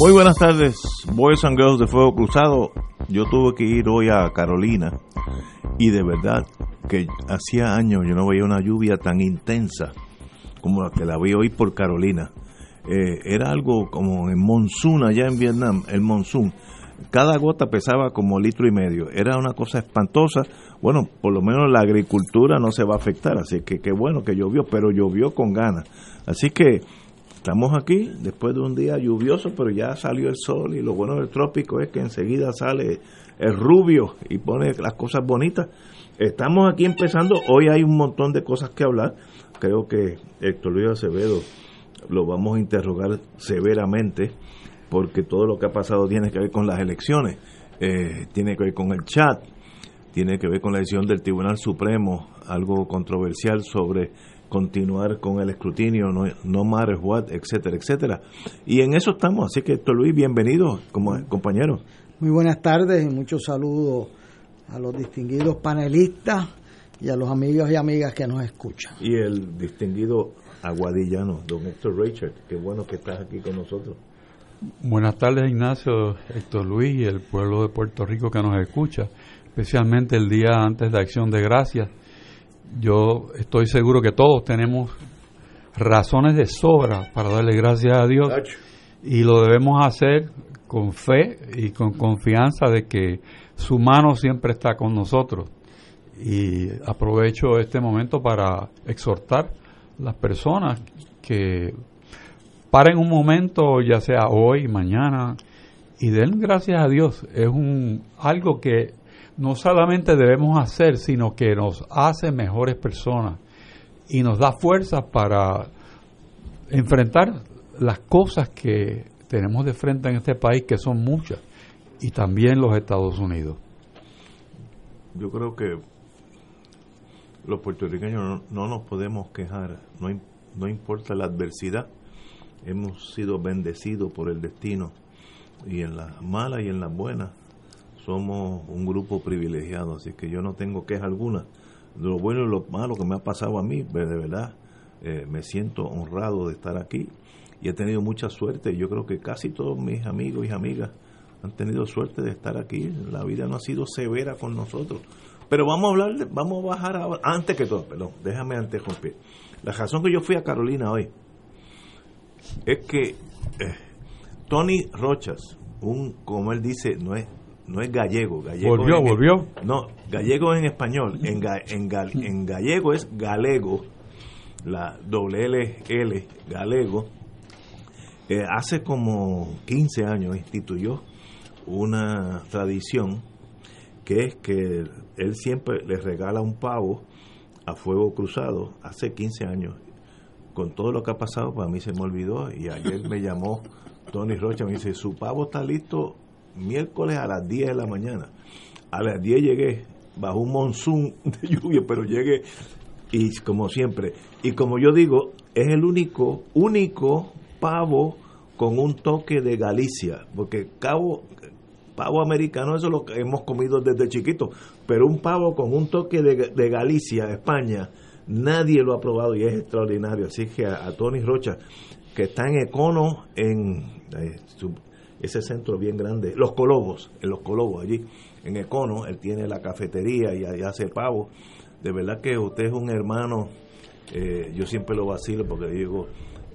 Muy buenas tardes, Boys and Girls de Fuego Cruzado. Yo tuve que ir hoy a Carolina y de verdad que hacía años yo no veía una lluvia tan intensa como la que la vi hoy por Carolina. Eh, era algo como en monzón allá en Vietnam, el monzón. Cada gota pesaba como litro y medio. Era una cosa espantosa. Bueno, por lo menos la agricultura no se va a afectar, así que qué bueno que llovió, pero llovió con ganas. Así que Estamos aquí después de un día lluvioso, pero ya salió el sol y lo bueno del trópico es que enseguida sale el rubio y pone las cosas bonitas. Estamos aquí empezando, hoy hay un montón de cosas que hablar. Creo que Héctor Luis Acevedo lo vamos a interrogar severamente porque todo lo que ha pasado tiene que ver con las elecciones, eh, tiene que ver con el chat, tiene que ver con la decisión del Tribunal Supremo, algo controversial sobre continuar con el escrutinio, no, no matter what, etcétera, etcétera. Y en eso estamos, así que Héctor Luis, bienvenido como compañero. Muy buenas tardes y muchos saludos a los distinguidos panelistas y a los amigos y amigas que nos escuchan. Y el distinguido aguadillano, don Héctor Richard, qué bueno que estás aquí con nosotros. Buenas tardes Ignacio, Héctor Luis y el pueblo de Puerto Rico que nos escucha, especialmente el día antes de Acción de Gracias yo estoy seguro que todos tenemos razones de sobra para darle gracias a Dios y lo debemos hacer con fe y con confianza de que su mano siempre está con nosotros. Y aprovecho este momento para exhortar a las personas que paren un momento, ya sea hoy, mañana, y den gracias a Dios. Es un algo que no solamente debemos hacer, sino que nos hace mejores personas y nos da fuerza para enfrentar las cosas que tenemos de frente en este país, que son muchas, y también los Estados Unidos. Yo creo que los puertorriqueños no, nos podemos quejar, no, no importa la adversidad, hemos sido bendecidos por el destino, y en las malas y en las buenas somos un grupo privilegiado, así que yo no tengo queja alguna. De lo bueno y lo malo que me ha pasado a mí, de verdad, eh, me siento honrado de estar aquí y he tenido mucha suerte. Yo creo que casi todos mis amigos y amigas han tenido suerte de estar aquí. La vida no ha sido severa con nosotros. Pero vamos a hablar, vamos a bajar antes que todo, perdón, déjame antes romper. La razón que yo fui a Carolina hoy es que eh, Tony Rochas, un, como él dice, no es no es gallego. gallego volvió, volvió. No, gallego en español. En, en, en gallego es galego, la doble L, L galego. Eh, hace como 15 años instituyó una tradición que es que él siempre le regala un pavo a fuego cruzado hace 15 años. Con todo lo que ha pasado, para mí se me olvidó y ayer me llamó Tony Rocha, me dice, su pavo está listo miércoles a las 10 de la mañana. A las 10 llegué, bajo un monzón de lluvia, pero llegué y como siempre, y como yo digo, es el único, único pavo con un toque de Galicia, porque cabo, pavo americano, eso es lo que hemos comido desde chiquito, pero un pavo con un toque de, Galicia, España, nadie lo ha probado y es extraordinario. Así que a, Tony Rocha, que está en Econo, en eh, ese centro bien grande, Los Colobos, en Los Colobos, allí en Econo, él tiene la cafetería y ahí hace pavo. De verdad que usted es un hermano, eh, yo siempre lo vacilo porque digo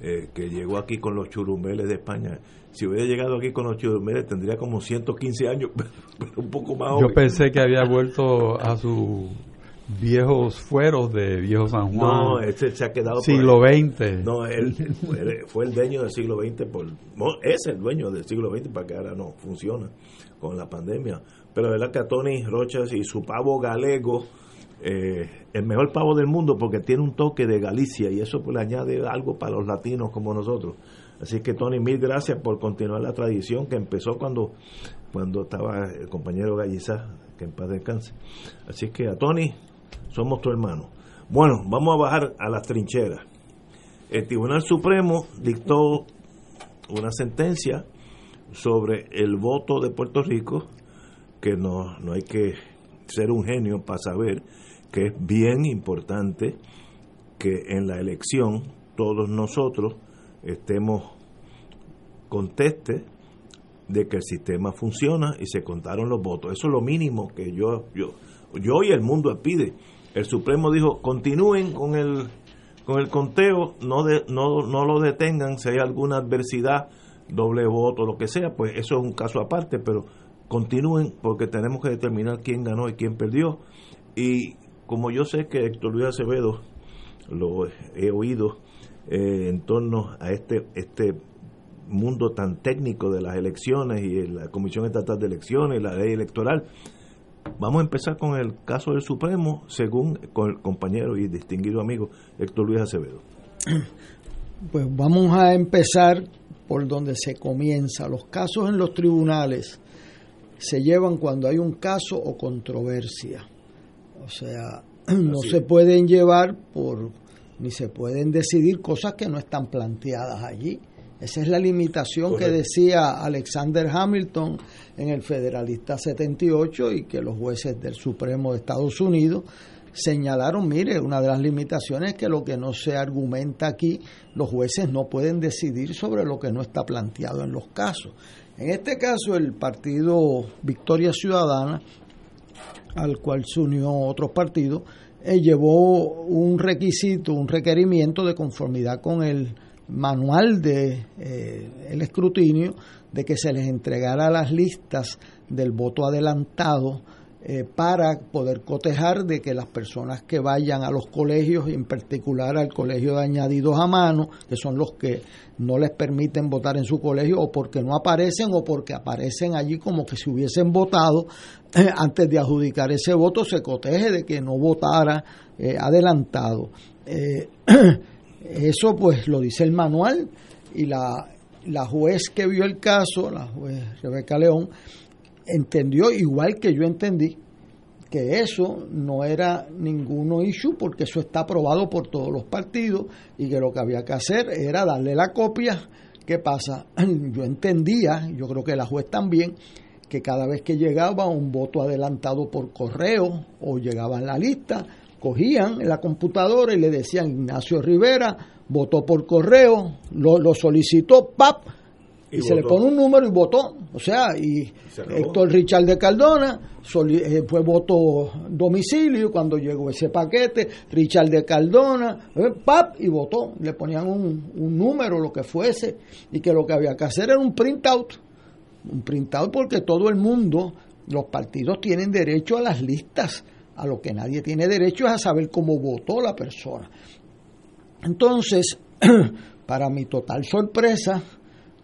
eh, que llegó aquí con los churumbeles de España. Si hubiera llegado aquí con los churumbeles tendría como 115 años, pero un poco más Yo pensé que había vuelto a su viejos fueros de Viejo San Juan. No, ese se ha quedado siglo XX. No, él fue el dueño del siglo XX, por, es el dueño del siglo XX para que ahora no funciona con la pandemia. Pero verdad que a Tony Rochas y su pavo galego, eh, el mejor pavo del mundo porque tiene un toque de Galicia y eso pues le añade algo para los latinos como nosotros. Así que Tony, mil gracias por continuar la tradición que empezó cuando, cuando estaba el compañero Gallizá, que en paz descanse. Así que a Tony, somos tu hermano. Bueno, vamos a bajar a las trincheras. El Tribunal Supremo dictó una sentencia sobre el voto de Puerto Rico, que no, no hay que ser un genio para saber que es bien importante que en la elección todos nosotros estemos conteste de que el sistema funciona y se contaron los votos. Eso es lo mínimo que yo yo yo y el mundo pide. El Supremo dijo, "Continúen con el con el conteo, no de, no no lo detengan si hay alguna adversidad, doble voto, lo que sea, pues eso es un caso aparte, pero continúen porque tenemos que determinar quién ganó y quién perdió. Y como yo sé que Héctor Luis Acevedo lo he oído eh, en torno a este este mundo tan técnico de las elecciones y la Comisión Estatal de Elecciones, la ley electoral. Vamos a empezar con el caso del Supremo, según con el compañero y distinguido amigo Héctor Luis Acevedo. Pues vamos a empezar por donde se comienza. Los casos en los tribunales se llevan cuando hay un caso o controversia. O sea, no se pueden llevar por ni se pueden decidir cosas que no están planteadas allí. Esa es la limitación que decía Alexander Hamilton en el Federalista 78 y que los jueces del Supremo de Estados Unidos señalaron, mire, una de las limitaciones es que lo que no se argumenta aquí, los jueces no pueden decidir sobre lo que no está planteado en los casos. En este caso, el partido Victoria Ciudadana, al cual se unió otros partidos, eh, llevó un requisito, un requerimiento de conformidad con el manual de eh, el escrutinio de que se les entregara las listas del voto adelantado eh, para poder cotejar de que las personas que vayan a los colegios, en particular al colegio de añadidos a mano, que son los que no les permiten votar en su colegio o porque no aparecen o porque aparecen allí como que si hubiesen votado, eh, antes de adjudicar ese voto se coteje de que no votara adelantado. eso pues lo dice el manual y la, la juez que vio el caso, la juez Rebeca León, entendió igual que yo entendí que eso no era ningún issue porque eso está aprobado por todos los partidos y que lo que había que hacer era darle la copia. ¿Qué pasa? Yo entendía, yo creo que la juez también, que cada vez que llegaba un voto adelantado por correo o llegaba en la lista, cogían la computadora y le decían Ignacio Rivera votó por correo, lo, lo solicitó, ¡pap! y, se le pone un número y votó. O sea, y Héctor Richard de Cardona eh, fue voto domicilio cuando llegó ese paquete, Richard de Cardona, eh, pap, y votó. Le ponían un, un número, lo que fuese, y que lo que había que hacer era un printout. Un printout porque todo el mundo, los partidos tienen derecho a las listas. A lo que nadie tiene derecho es a saber cómo votó la persona. Entonces, para mi total sorpresa,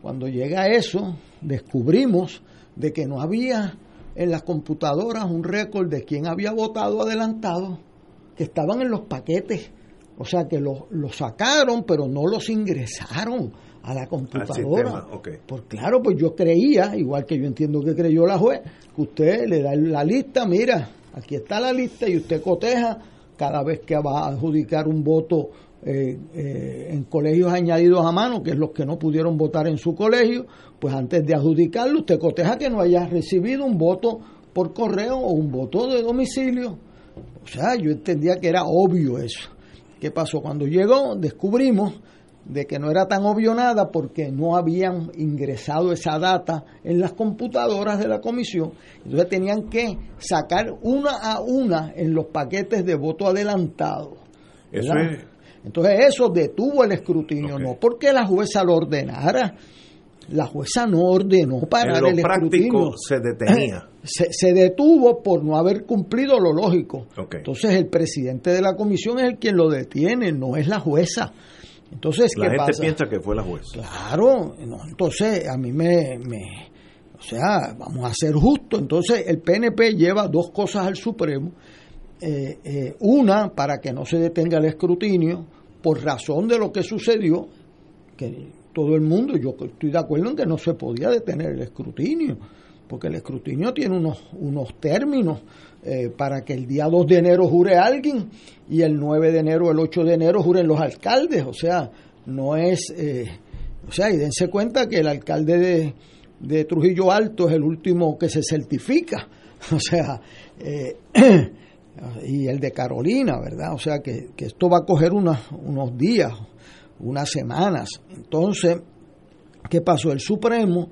cuando llega eso, descubrimos de que no había en las computadoras un récord de quién había votado adelantado, que estaban en los paquetes. O sea que los lo sacaron, pero no los ingresaron a la computadora. Pues claro, pues yo creía, igual que yo entiendo que creyó la juez, que usted le da la lista, mira, aquí está la lista y usted coteja cada vez que va a adjudicar un voto eh, eh, en colegios añadidos a mano, que es los que no pudieron votar en su colegio, pues antes de adjudicarlo, usted coteja que no haya recibido un voto por correo o un voto de domicilio. O sea, yo entendía que era obvio eso. ¿Qué pasó? Cuando llegó, descubrimos de que no era tan obvio nada porque no habían ingresado esa data en las computadoras de la comisión. Entonces tenían que sacar una a una en los paquetes de voto adelantado. Eso es, entonces eso detuvo el escrutinio, no porque la jueza lo ordenara. La jueza no ordenó parar en lo práctico se detenía. Se, detuvo por no haber cumplido lo lógico. Entonces el presidente de la comisión es el quien lo detiene, no es la jueza. Entonces, la gente piensa que fue la jueza. Claro, entonces a mí me, me, o sea, vamos a ser justos. Entonces el PNP lleva dos cosas al Supremo eh, eh, una, para que no se detenga el escrutinio, por razón de lo que sucedió, que todo el mundo, yo estoy de acuerdo en que no se podía detener el escrutinio, porque el escrutinio tiene unos, unos términos eh, para que el día 2 de enero jure alguien y el 9 de enero, el 8 de enero juren los alcaldes, o sea, no es, eh, o sea, y dense cuenta que el alcalde de, de Trujillo Alto es el último que se certifica, o sea, eh, y el de Carolina, ¿verdad? O sea, que, que esto va a coger unos días, unas semanas. Entonces, ¿qué pasó? El Supremo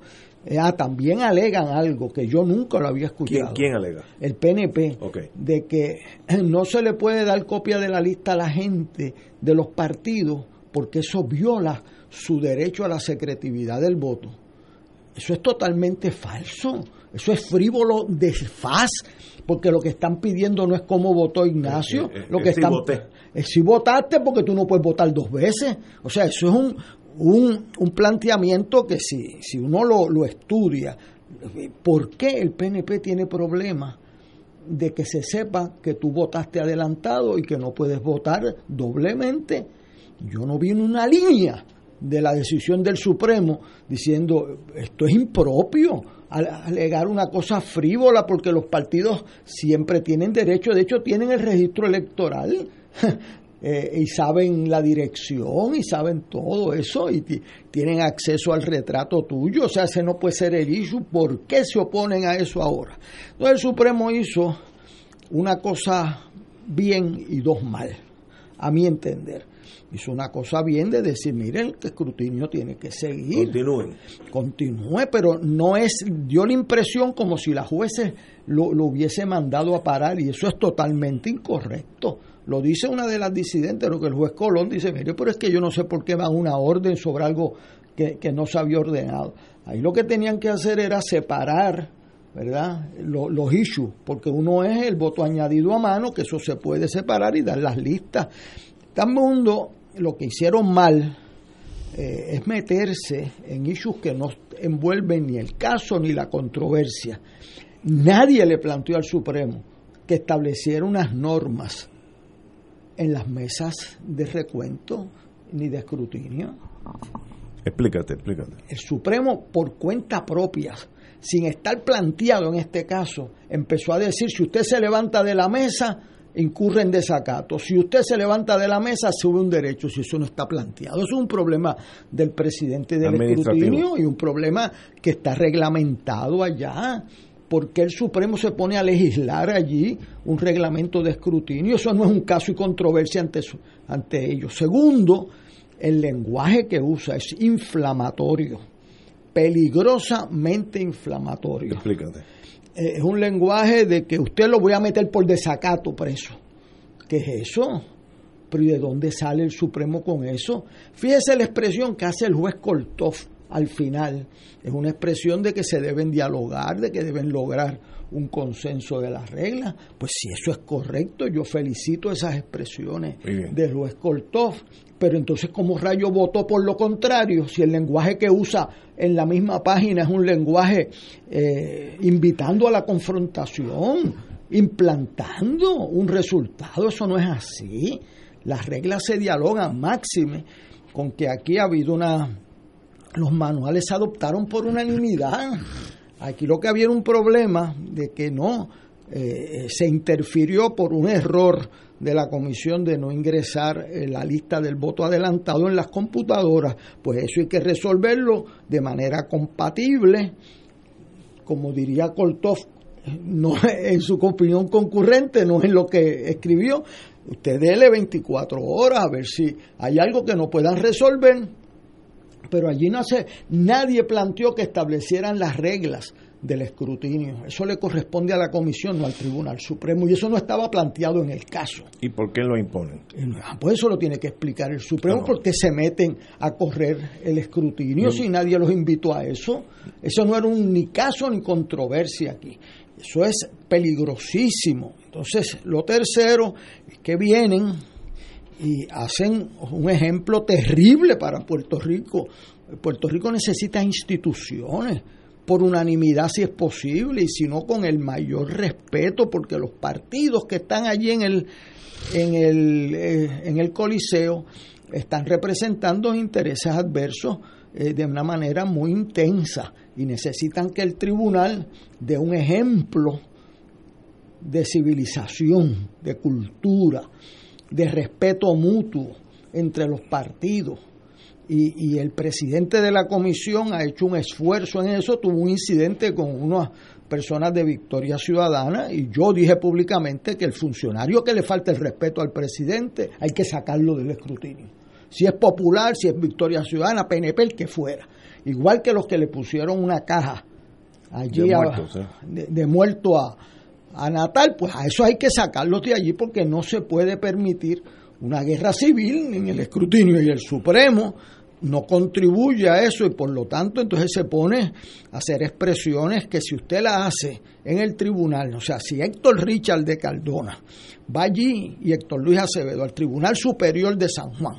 eh, ah, también alegan algo que yo nunca lo había escuchado. ¿Quién, alega? El PNP. De que no se le puede dar copia de la lista a la gente de los partidos porque eso viola su derecho a la secretividad del voto. Eso es totalmente falso. Eso es frívolo de faz, porque lo que están pidiendo no es cómo votó Ignacio. Eh, eh, lo que están, es si votaste porque tú no puedes votar dos veces. O sea, eso es un, un, un planteamiento que si, si uno lo, lo estudia, ¿por qué el PNP tiene problemas de que se sepa que tú votaste adelantado y que no puedes votar doblemente? Yo no vi una línea de la decisión del Supremo diciendo esto es impropio alegar una cosa frívola porque los partidos siempre tienen derecho, de hecho tienen el registro electoral eh, y saben la dirección y saben todo eso y tienen acceso al retrato tuyo, o sea, ese no puede ser el issue, ¿por qué se oponen a eso ahora? Entonces el Supremo hizo una cosa bien y dos mal, a mi entender. Hizo una cosa bien de decir, miren, el escrutinio tiene que seguir. Continúen. Continúe, pero no es, dio la impresión como si la jueces lo, lo hubiese mandado a parar y eso es totalmente incorrecto. Lo dice una de las disidentes, lo que el juez Colón dice, mire, pero es que yo no sé por qué va una orden sobre algo que, no se había ordenado. Ahí lo que tenían que hacer era separar ¿verdad? Los, los, issues, porque uno es el voto añadido a mano, que eso se puede separar y dar las listas. Tan mundo, lo que hicieron mal eh, es meterse en issues que no envuelven ni el caso ni la controversia. Nadie le planteó al Supremo que estableciera unas normas en las mesas de recuento ni de escrutinio. Explícate, explícate. El Supremo, por cuenta propia, sin estar planteado en este caso, empezó a decir, si usted se levanta de la mesa, incurre en desacato. Si usted se levanta de la mesa, sube un derecho, si eso no está planteado. Eso es un problema del presidente del escrutinio y un problema que está reglamentado allá. ¿Por qué el Supremo se pone a legislar allí un reglamento de escrutinio? Eso no es un caso y controversia ante, ante ellos. Segundo, el lenguaje que usa es inflamatorio, peligrosamente inflamatorio. Explícate. Eh, es un lenguaje de que usted lo voy a meter por desacato preso. ¿Qué es eso? Pero ¿y de dónde sale el Supremo con eso? Fíjese la expresión que hace el juez Koltov al final es una expresión de que se deben dialogar, de que deben lograr un consenso de las reglas. Pues si eso es correcto, yo felicito esas expresiones de Luis Koltov. Pero entonces, ¿cómo rayo votó por lo contrario? Si el lenguaje que usa en la misma página es un lenguaje eh, invitando a la confrontación, implantando un resultado, eso no es así. Las reglas se dialogan máxime con que aquí ha habido una los manuales se adoptaron por unanimidad. Aquí lo que había era un problema de que no, eh, se interfirió por un error de la comisión de no ingresar la lista del voto adelantado en las computadoras. Pues eso hay que resolverlo de manera compatible, como diría Koltov, no en su opinión concurrente, no en lo que escribió. Usted dele 24 horas a ver si hay algo que no puedan resolver pero allí no se, nadie planteó que establecieran las reglas del escrutinio. Eso le corresponde a la Comisión, no al Tribunal Supremo, y eso no estaba planteado en el caso. ¿Y por qué lo imponen? Ah, pues eso lo tiene que explicar el Supremo, porque se meten a correr el escrutinio si nadie los invitó a eso. Eso no era un ni caso ni controversia aquí. Eso es peligrosísimo. Entonces, lo tercero es que vienen y hacen un ejemplo terrible para Puerto Rico. Puerto Rico necesita instituciones por unanimidad si es posible y si no con el mayor respeto porque los partidos que están allí en el en el, eh, en el coliseo están representando intereses adversos eh, de una manera muy intensa y necesitan que el tribunal dé un ejemplo de civilización, de cultura, de respeto mutuo entre los partidos. Y, y, el presidente de la comisión ha hecho un esfuerzo en eso, tuvo un incidente con unas personas de Victoria Ciudadana y yo dije públicamente que el funcionario que le falta el respeto al presidente hay que sacarlo del escrutinio. Si es popular, si es Victoria Ciudadana, PNP, el que fuera. Igual que los que le pusieron una caja allí De a- ¿eh? de muerto a, a Natal, pues a eso hay que sacarlos de allí porque no se puede permitir una guerra civil en el escrutinio y el Supremo no contribuye a eso y por lo tanto entonces se pone a hacer expresiones que si usted la hace en el tribunal, o sea, si Héctor Richard de Cardona va allí y Héctor Luis Acevedo al Tribunal Superior de San Juan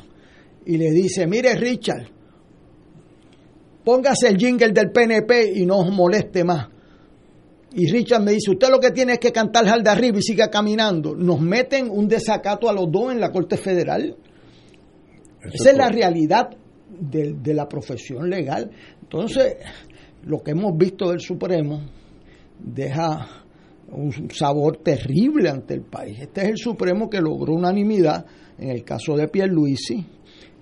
y le dice, mire Richard, póngase el jingle del PNP y no os moleste más. Y Richard me dice, usted lo que tiene es que cantar al de arriba y siga caminando. Nos meten un desacato a los dos en la Corte Federal. Eso Esa es la realidad de, de la profesión legal. Entonces, lo que hemos visto del Supremo deja un sabor terrible ante el país. Este es el Supremo que logró unanimidad en el caso de Pierluisi,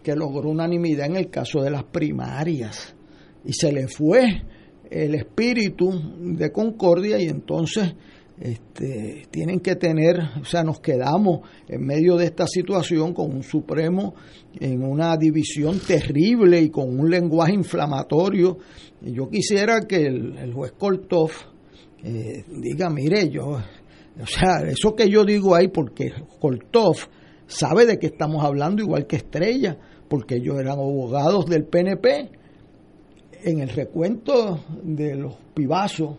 que logró unanimidad en el caso de las primarias. Y se le fue el espíritu de concordia y entonces este, tienen que tener, o sea, nos quedamos en medio de esta situación con un Supremo en una división terrible y con un lenguaje inflamatorio. Y yo quisiera que el, juez Kortov eh, diga, mire, yo, o sea, eso que yo digo ahí, porque Kortov sabe de qué estamos hablando, igual que Estrella, porque ellos eran abogados del PNP. En el recuento de los pibazos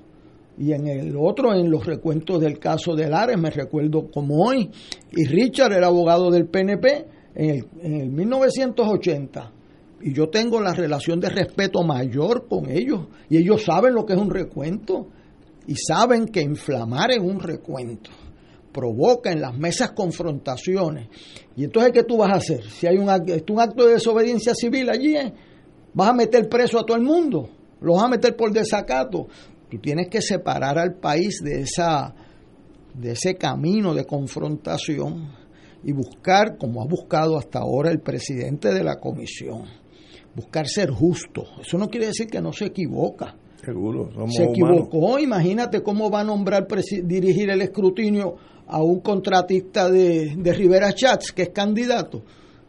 y en el otro, en los recuentos del caso de Lares, me recuerdo como hoy, y Richard era abogado del PNP en el, en el 1980. Y yo tengo la relación de respeto mayor con ellos, y ellos saben lo que es un recuento, y saben que inflamar en un recuento provoca en las mesas confrontaciones. Y entonces, ¿qué tú vas a hacer? Si hay un acto, un acto de desobediencia civil allí, ¿eh? Vas a meter preso a todo el mundo, los vas a meter por desacato. Tú tienes que separar al país de esa de ese camino de confrontación y buscar, como ha buscado hasta ahora el presidente de la comisión, buscar ser justo. Eso no quiere decir que no se equivoca. Seguro, somos Se humanos. equivocó, imagínate cómo va a nombrar dirigir el escrutinio a un contratista de, de Rivera Chats, que es candidato.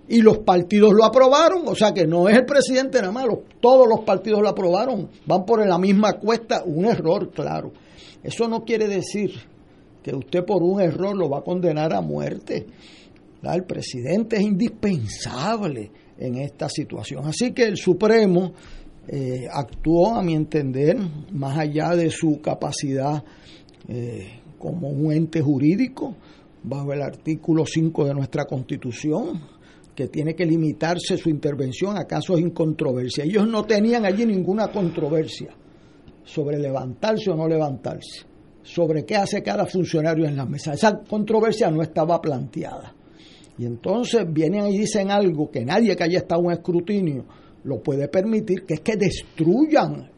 Y los partidos lo aprobaron, o sea que no es el presidente nada más, todos los partidos lo aprobaron, van por la misma cuesta, un error, claro. Eso no quiere decir que usted por un error lo va a condenar a muerte. El presidente es indispensable en esta situación. Así que el Supremo eh, actuó, a mi entender, más allá de su capacidad eh, como un ente jurídico, bajo el artículo 5 de nuestra Constitución, que tiene que limitarse su intervención a casos en controversia. Ellos no tenían allí ninguna controversia sobre levantarse o no levantarse, sobre qué hace cada funcionario en la mesa. Esa controversia no estaba planteada. Y entonces vienen y dicen algo que nadie que haya estado en escrutinio lo puede permitir, que es que destruyan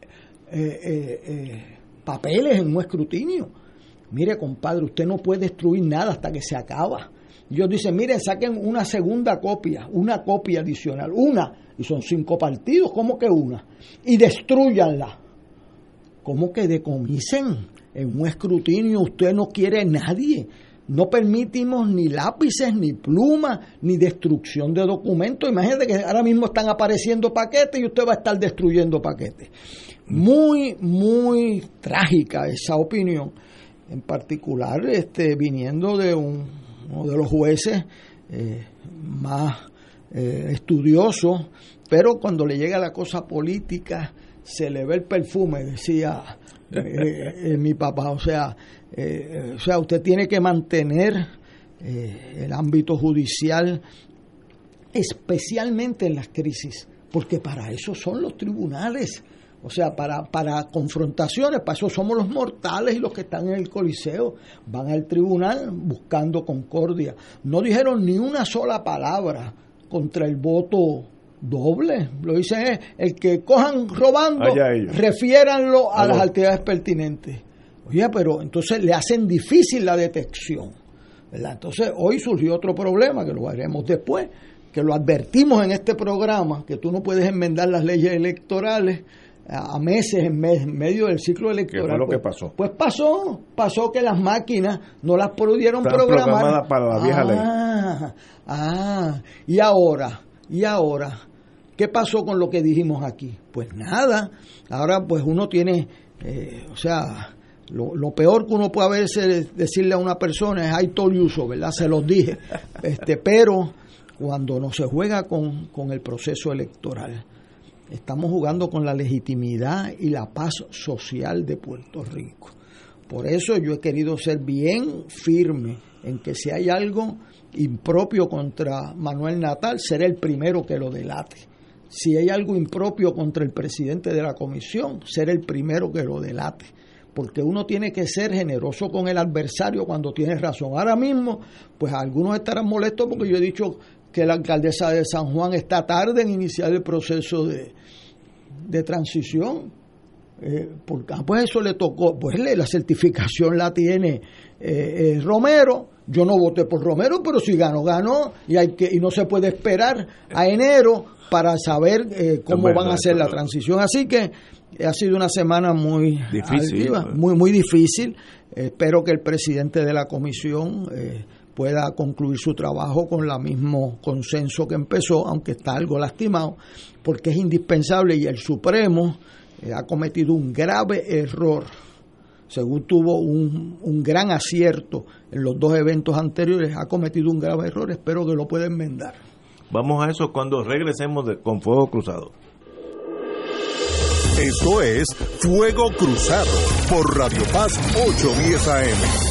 eh, eh, eh, papeles en un escrutinio. Mire, compadre, usted no puede destruir nada hasta que se acaba. Y ellos dicen, miren, saquen una segunda copia, una copia adicional, una, y son cinco partidos, ¿cómo que una? Y destruyanla. ¿Cómo que decomisen? En un escrutinio usted no quiere nadie. No permitimos ni lápices, ni plumas, ni destrucción de documentos. Imagínate que ahora mismo están apareciendo paquetes y usted va a estar destruyendo paquetes. Muy, muy trágica esa opinión. En particular, este, viniendo de un, uno de los jueces eh, más eh, estudiosos, pero cuando le llega la cosa política se le ve el perfume, decía eh, eh, mi papá. O sea, eh, o sea, usted tiene que mantener eh, el ámbito judicial, especialmente en las crisis, porque para eso son los tribunales. O sea, para, para confrontaciones, para eso somos los mortales y los que están en el Coliseo. Van al tribunal buscando concordia. No dijeron ni una sola palabra contra el voto doble. Lo dicen es, el que cojan robando, refiéranlo a, las actividades pertinentes. Oye, pero entonces le hacen difícil la detección. ¿verdad? Entonces, hoy surgió otro problema, que lo haremos después, que lo advertimos en este programa, que tú no puedes enmendar las leyes electorales a meses en, medio del ciclo electoral. ¿Qué fue lo que pues, pasó? Pues pasó, pasó que las máquinas no las pudieron programar. para la vieja ley. Ah, ah, y ahora, y ahora, ¿qué pasó con lo que dijimos aquí? Pues nada, ahora pues uno tiene, eh, o sea, lo, peor que uno puede veces decirle a una persona es hay todo uso, ¿verdad? Se los dije. Este, pero cuando no se juega con, con el proceso electoral, estamos jugando con la legitimidad y la paz social de Puerto Rico. Por eso yo he querido ser bien firme en que si hay algo impropio contra Manuel Natal, seré el primero que lo delate. Si hay algo impropio contra el presidente de la comisión, seré el primero que lo delate. Porque uno tiene que ser generoso con el adversario cuando tiene razón. Ahora mismo, pues algunos estarán molestos porque yo he dicho que la alcaldesa de San Juan está tarde en iniciar el proceso de, de transición. Eh, porque, ah, pues eso le tocó, pues la certificación la tiene eh, eh, Romero. Yo no voté por Romero, pero si ganó, ganó. Y, hay que, y no se puede esperar a enero para saber eh, cómo van a hacer la transición. Así que ha sido una semana muy difícil, muy, muy difícil. espero que el presidente de la comisión pueda concluir su trabajo con el mismo consenso que empezó, aunque está algo lastimado, porque es indispensable y el Supremo eh, ha cometido un grave error, según tuvo un, un gran acierto en los dos eventos anteriores, ha cometido un grave error, espero que lo pueda enmendar. Vamos a eso cuando regresemos de, con Fuego Cruzado. Esto es Fuego Cruzado por Radio Paz 810 AM.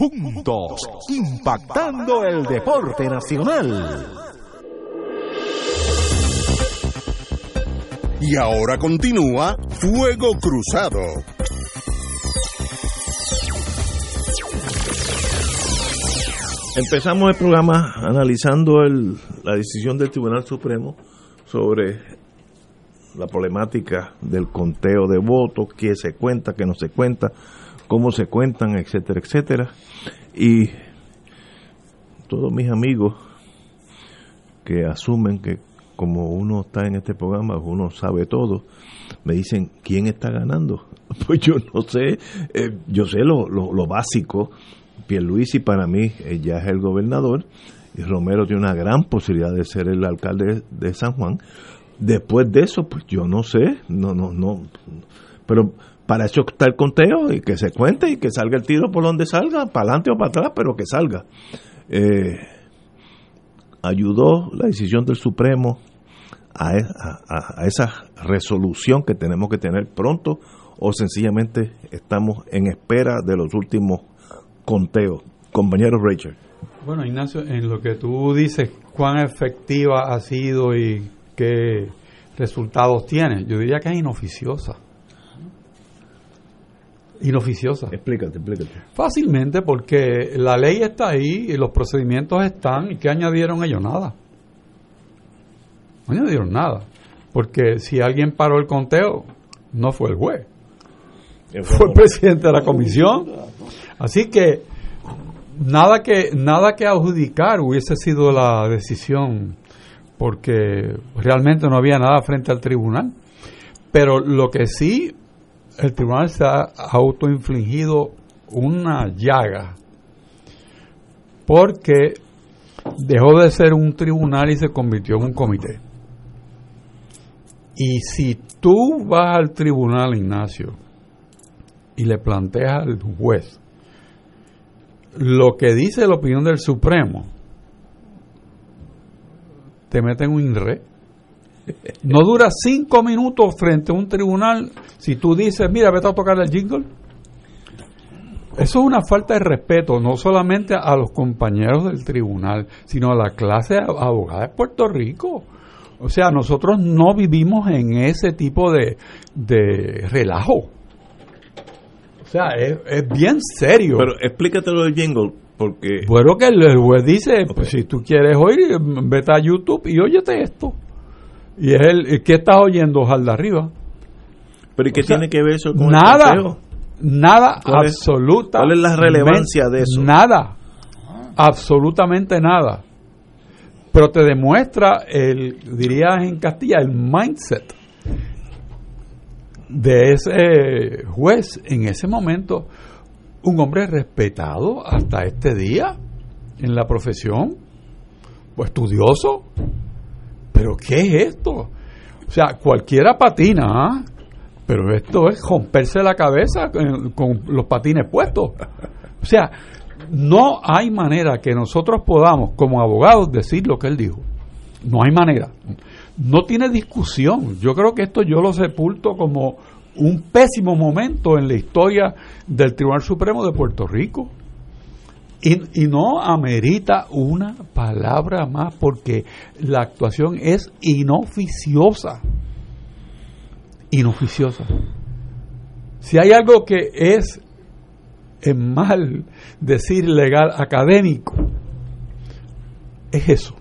juntos, impactando el deporte nacional. Y ahora continúa Fuego Cruzado. Empezamos el programa analizando la decisión del Tribunal Supremo sobre la problemática del conteo de votos, qué se cuenta, qué no se cuenta, cómo se cuentan, etcétera, etcétera. Y todos mis amigos que asumen que como uno está en este programa, uno sabe todo, me dicen, ¿quién está ganando? Pues yo no sé, eh, yo sé lo, lo, lo básico, Pierluisi para mí eh, ya es el gobernador y Romero tiene una gran posibilidad de ser el alcalde de San Juan. Después de eso, pues yo no sé, no, no, no, pero para eso está el conteo y que se cuente y que salga el tiro por donde salga, para adelante o para atrás, pero que salga. Eh, ayudó la decisión del Supremo a, a, esa resolución que tenemos que tener pronto o sencillamente estamos en espera de los últimos conteos. Compañero Richard. Bueno, Ignacio, en lo que tú dices, cuán efectiva ha sido y qué resultados tiene, yo diría que es inoficiosa. Inoficiosa. Explícate, explícate. Fácilmente porque la ley está ahí y los procedimientos están y ¿qué añadieron ellos? Nada. No añadieron nada. Porque si alguien paró el conteo, no fue el juez. Fue el presidente de la comisión. Así que nada que nada que adjudicar hubiese sido la decisión porque realmente no había nada frente al tribunal. Pero lo que sí el tribunal se ha autoinfligido una llaga porque dejó de ser un tribunal y se convirtió en un comité. Y si tú vas al tribunal, Ignacio, y le planteas al juez lo que dice la opinión del Supremo, te meten un INRE no dura cinco minutos frente a un tribunal si tú dices, mira, vete a tocar el jingle. Eso es una falta de respeto, no solamente a los compañeros del tribunal, sino a la clase abogada de Puerto Rico. O sea, nosotros no vivimos en ese tipo de, de relajo. O sea, es, bien serio. Pero explícate lo del jingle, porque... Bueno, que el juez dice, pues si tú quieres oír, vete a YouTube y óyete esto. Y es el, ¿qué estás oyendo, de arriba? ¿Pero y qué tiene que ver eso con nada, el Nada, absoluta. ¿Cuál es la relevancia de eso? Nada, absolutamente nada. Pero te demuestra, el, dirías en Castilla, el mindset de ese juez en ese momento. Un hombre respetado hasta este día en la profesión, o estudioso, pero ¿qué es esto? O sea, cualquiera patina, ¿ah? pero esto es romperse la cabeza con, los patines puestos. O sea, no hay manera que nosotros podamos, como abogados, decir lo que él dijo. No hay manera. No tiene discusión. Yo creo que esto yo lo sepulto como un pésimo momento en la historia del Tribunal Supremo de Puerto Rico. Y, no amerita una palabra más porque la actuación es inoficiosa. Inoficiosa. Si hay algo que es mal decir legal académico, es eso.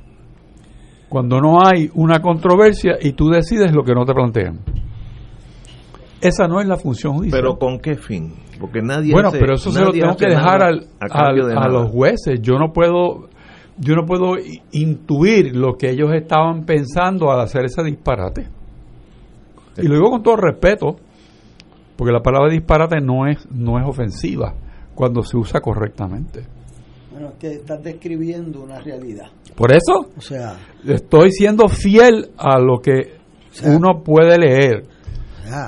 Cuando no hay una controversia y tú decides lo que no te plantean. Esa no es la función judicial. ¿Pero con qué fin? Porque nadie Bueno, pero eso se lo tengo que dejar al, a, los jueces. Yo no puedo yo no puedo intuir lo que ellos estaban pensando al hacer ese disparate. Y lo digo con todo respeto, porque la palabra disparate no es no es ofensiva cuando se usa correctamente. Bueno, es que estás describiendo una realidad. Por eso, o sea, estoy siendo fiel a lo que uno puede leer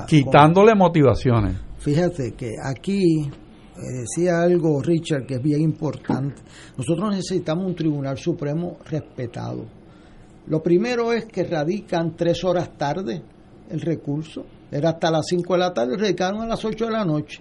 quitándole motivaciones. Fíjate que aquí eh, decía algo Richard que es bien importante. Nosotros necesitamos un Tribunal Supremo respetado. Lo primero es que radican tres horas tarde el recurso. Era hasta las cinco de la tarde, radicaron a las ocho de la noche.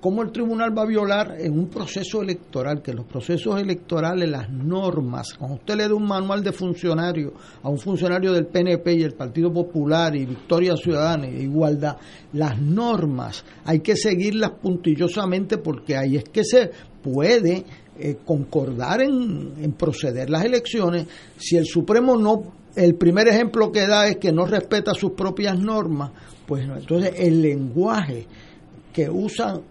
¿Cómo el tribunal va a violar en un proceso electoral? Que los procesos electorales, las normas, cuando usted le da un manual de funcionario a un funcionario del PNP y el Partido Popular y Victoria Ciudadana y Igualdad, las normas hay que seguirlas puntillosamente porque ahí es que se puede eh, concordar en, en proceder las elecciones. Si el Supremo no, el primer ejemplo que da es que no respeta sus propias normas, pues entonces el lenguaje que usan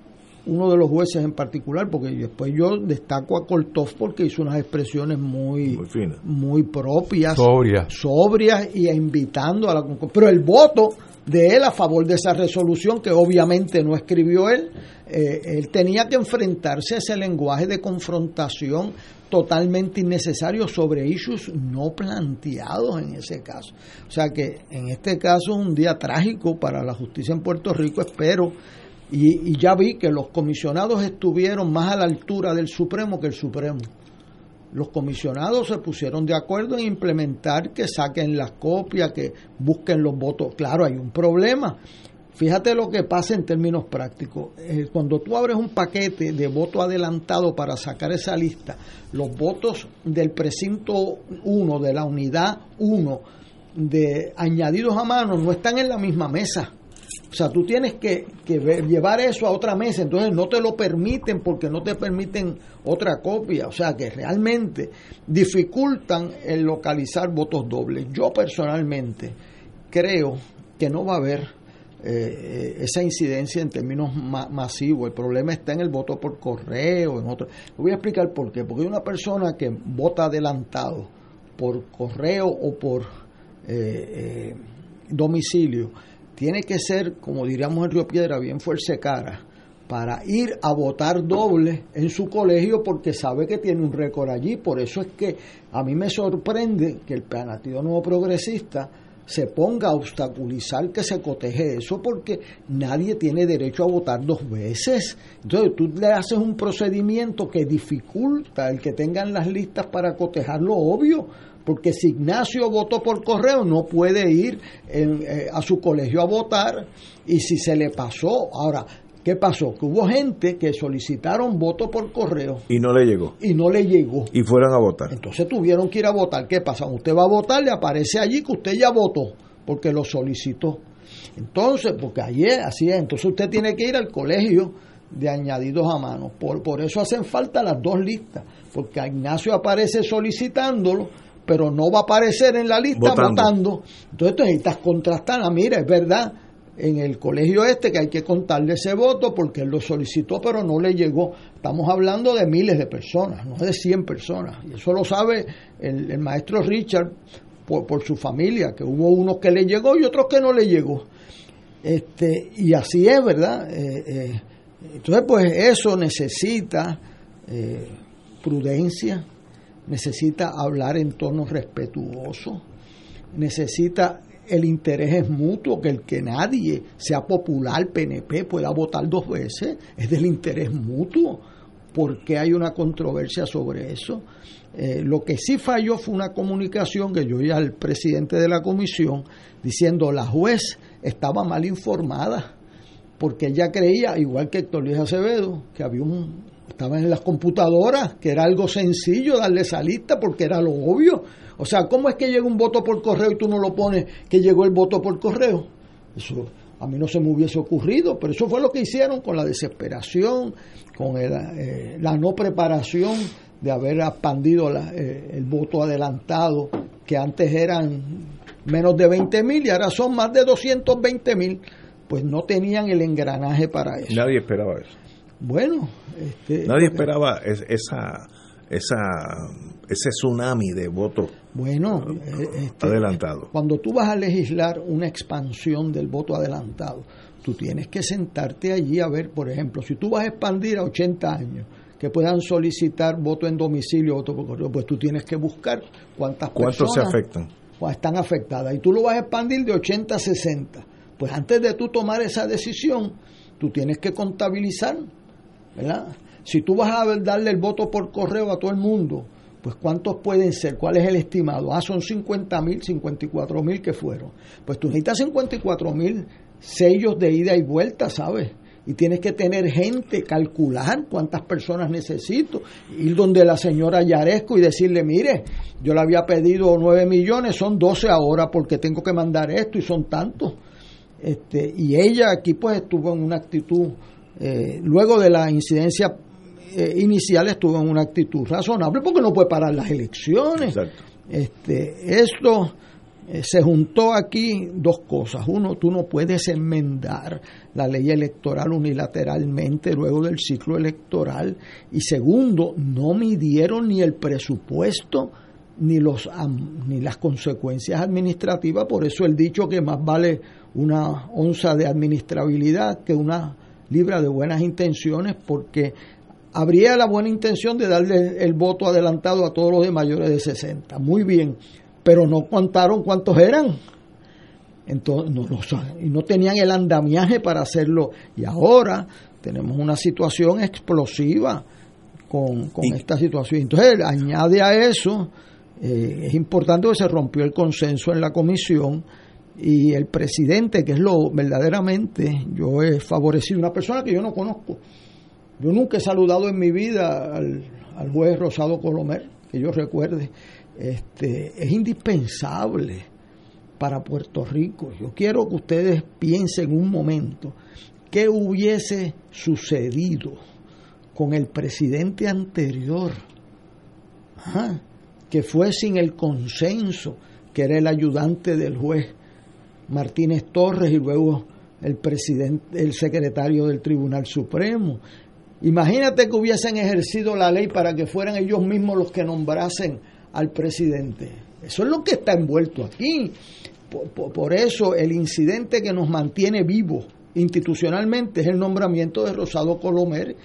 uno de los jueces en particular, porque después yo destaco a Koltov porque hizo unas expresiones muy, muy, propias, sobrias. sobrias y invitando a la Pero el voto de él a favor de esa resolución que obviamente no escribió él. Eh, él tenía que enfrentarse a ese lenguaje de confrontación totalmente innecesario sobre issues no planteados en ese caso. O sea que en este caso es un día trágico para la justicia en Puerto Rico, espero, y, y ya vi que los comisionados estuvieron más a la altura del Supremo que el Supremo los comisionados se pusieron de acuerdo en implementar que saquen las copias, que busquen los votos. Claro, hay un problema. Fíjate lo que pasa en términos prácticos. Eh, cuando tú abres un paquete de voto adelantado para sacar esa lista, los votos del precinto 1, de la unidad 1, de añadidos a mano, no están en la misma mesa. O sea, tú tienes que, llevar eso a otra mesa, entonces no te lo permiten porque no te permiten otra copia. O sea, que realmente dificultan el localizar votos dobles. Yo personalmente creo que no va a haber eh, esa incidencia en términos masivos. El problema está en el voto por correo, en otro. Voy a explicar por qué. Porque una persona que vota adelantado por correo o por eh, eh, domicilio tiene que ser, como diríamos en Río Piedra, bien fuerza cara para ir a votar doble en su colegio porque sabe que tiene un récord allí. Por eso es que a mí me sorprende que el Partido Nuevo Progresista se ponga a obstaculizar que se coteje eso porque nadie tiene derecho a votar dos veces. Entonces tú le haces un procedimiento que dificulta el que tengan las listas para cotejar lo obvio porque si Ignacio votó por correo no puede ir eh, a su colegio a votar y si se le pasó, ahora, ¿qué pasó? Que hubo gente que solicitaron voto por correo. Y no le llegó. Y no le llegó. Y fueron a votar. Entonces tuvieron que ir a votar. ¿Qué pasa? Usted va a votar, le aparece allí que usted ya votó, porque lo solicitó. Entonces, porque ayer así es, entonces usted tiene que ir al colegio de añadidos a mano. Por, por eso hacen falta las dos listas, porque Ignacio aparece solicitándolo pero no va a aparecer en la lista votando. Entonces tú necesitas contrastar, ah, mira, es verdad, en el colegio este que hay que contarle ese voto porque él lo solicitó pero no le llegó. Estamos hablando de miles de personas, no de 100 personas. Y eso lo sabe el, maestro Richard por, por, su familia, que hubo unos que le llegó y otros que no le llegó. Este, y así es, ¿verdad? Eh, eh, entonces, pues eso necesita eh, prudencia, necesita hablar en tono respetuoso, necesita el interés mutuo, que el que nadie sea popular, PNP, pueda votar dos veces, es del interés mutuo. porque hay una controversia sobre eso? Eh, lo que sí falló fue una comunicación que yo oí al presidente de la comisión diciendo la juez estaba mal informada porque ella creía, igual que Héctor Luis Acevedo, que había un, estaban en las computadoras, que era algo sencillo darle esa lista porque era lo obvio. O sea, ¿cómo es que llega un voto por correo y tú no lo pones que llegó el voto por correo? Eso a mí no se me hubiese ocurrido, pero eso fue lo que hicieron con la desesperación, con eh, la no preparación de haber expandido eh, el voto adelantado, que antes eran menos de 20 mil y ahora son más de 220 mil, pues no tenían el engranaje para eso. Nadie esperaba eso. Bueno, este, nadie esperaba esa, esa, ese tsunami de votos bueno, eh, este, adelantado. Cuando tú vas a legislar una expansión del voto adelantado, tú tienes que sentarte allí a ver, por ejemplo, si tú vas a expandir a 80 años, que puedan solicitar voto en domicilio, voto por correo, pues tú tienes que buscar cuántas ¿Cuántos se afectan? están afectadas. Y tú lo vas a expandir de 80 a 60. Pues antes de tú tomar esa decisión, tú tienes que contabilizar ¿verdad? Si tú vas a darle el voto por correo a todo el mundo, pues ¿cuántos pueden ser? ¿Cuál es el estimado? Ah, son 50 mil, 54 mil que fueron. Pues tú necesitas 54 mil sellos de ida y vuelta, ¿sabes? Y tienes que tener gente, calcular cuántas personas necesito, ir donde la señora Yaresco y decirle, mire, yo le había pedido 9 millones, son 12 ahora porque tengo que mandar esto y son tantos. Este, y ella aquí pues estuvo en una actitud eh, luego de la incidencia eh, inicial estuvo en una actitud razonable porque no puede parar las elecciones. Este, esto eh, se juntó aquí dos cosas. Uno, tú no puedes enmendar la ley electoral unilateralmente luego del ciclo electoral. Y segundo, no midieron ni el presupuesto ni, los, ni las consecuencias administrativas. Por eso el dicho que más vale una onza de administrabilidad que una libra de buenas intenciones, porque habría la buena intención de darle el voto adelantado a todos los de mayores de 60. Muy bien, pero no contaron cuántos eran. Entonces, no, y no tenían el andamiaje para hacerlo. Y ahora tenemos una situación explosiva con, esta situación. Entonces, añade a eso, eh, es importante que se rompió el consenso en la comisión y el presidente, que es lo verdaderamente, yo he favorecido una persona que yo no conozco. Yo nunca he saludado en mi vida al, juez Rosado Colomer, que yo recuerde. Este, es indispensable para Puerto Rico. Yo quiero que ustedes piensen un momento qué hubiese sucedido con el presidente anterior, que fue sin el consenso, que era el ayudante del juez Martínez Torres y luego el presidente, el secretario del Tribunal Supremo. Imagínate que hubiesen ejercido la ley para que fueran ellos mismos los que nombrasen al presidente. Eso es lo que está envuelto aquí. Por, eso el incidente que nos mantiene vivos institucionalmente es el nombramiento de Rosado Colomer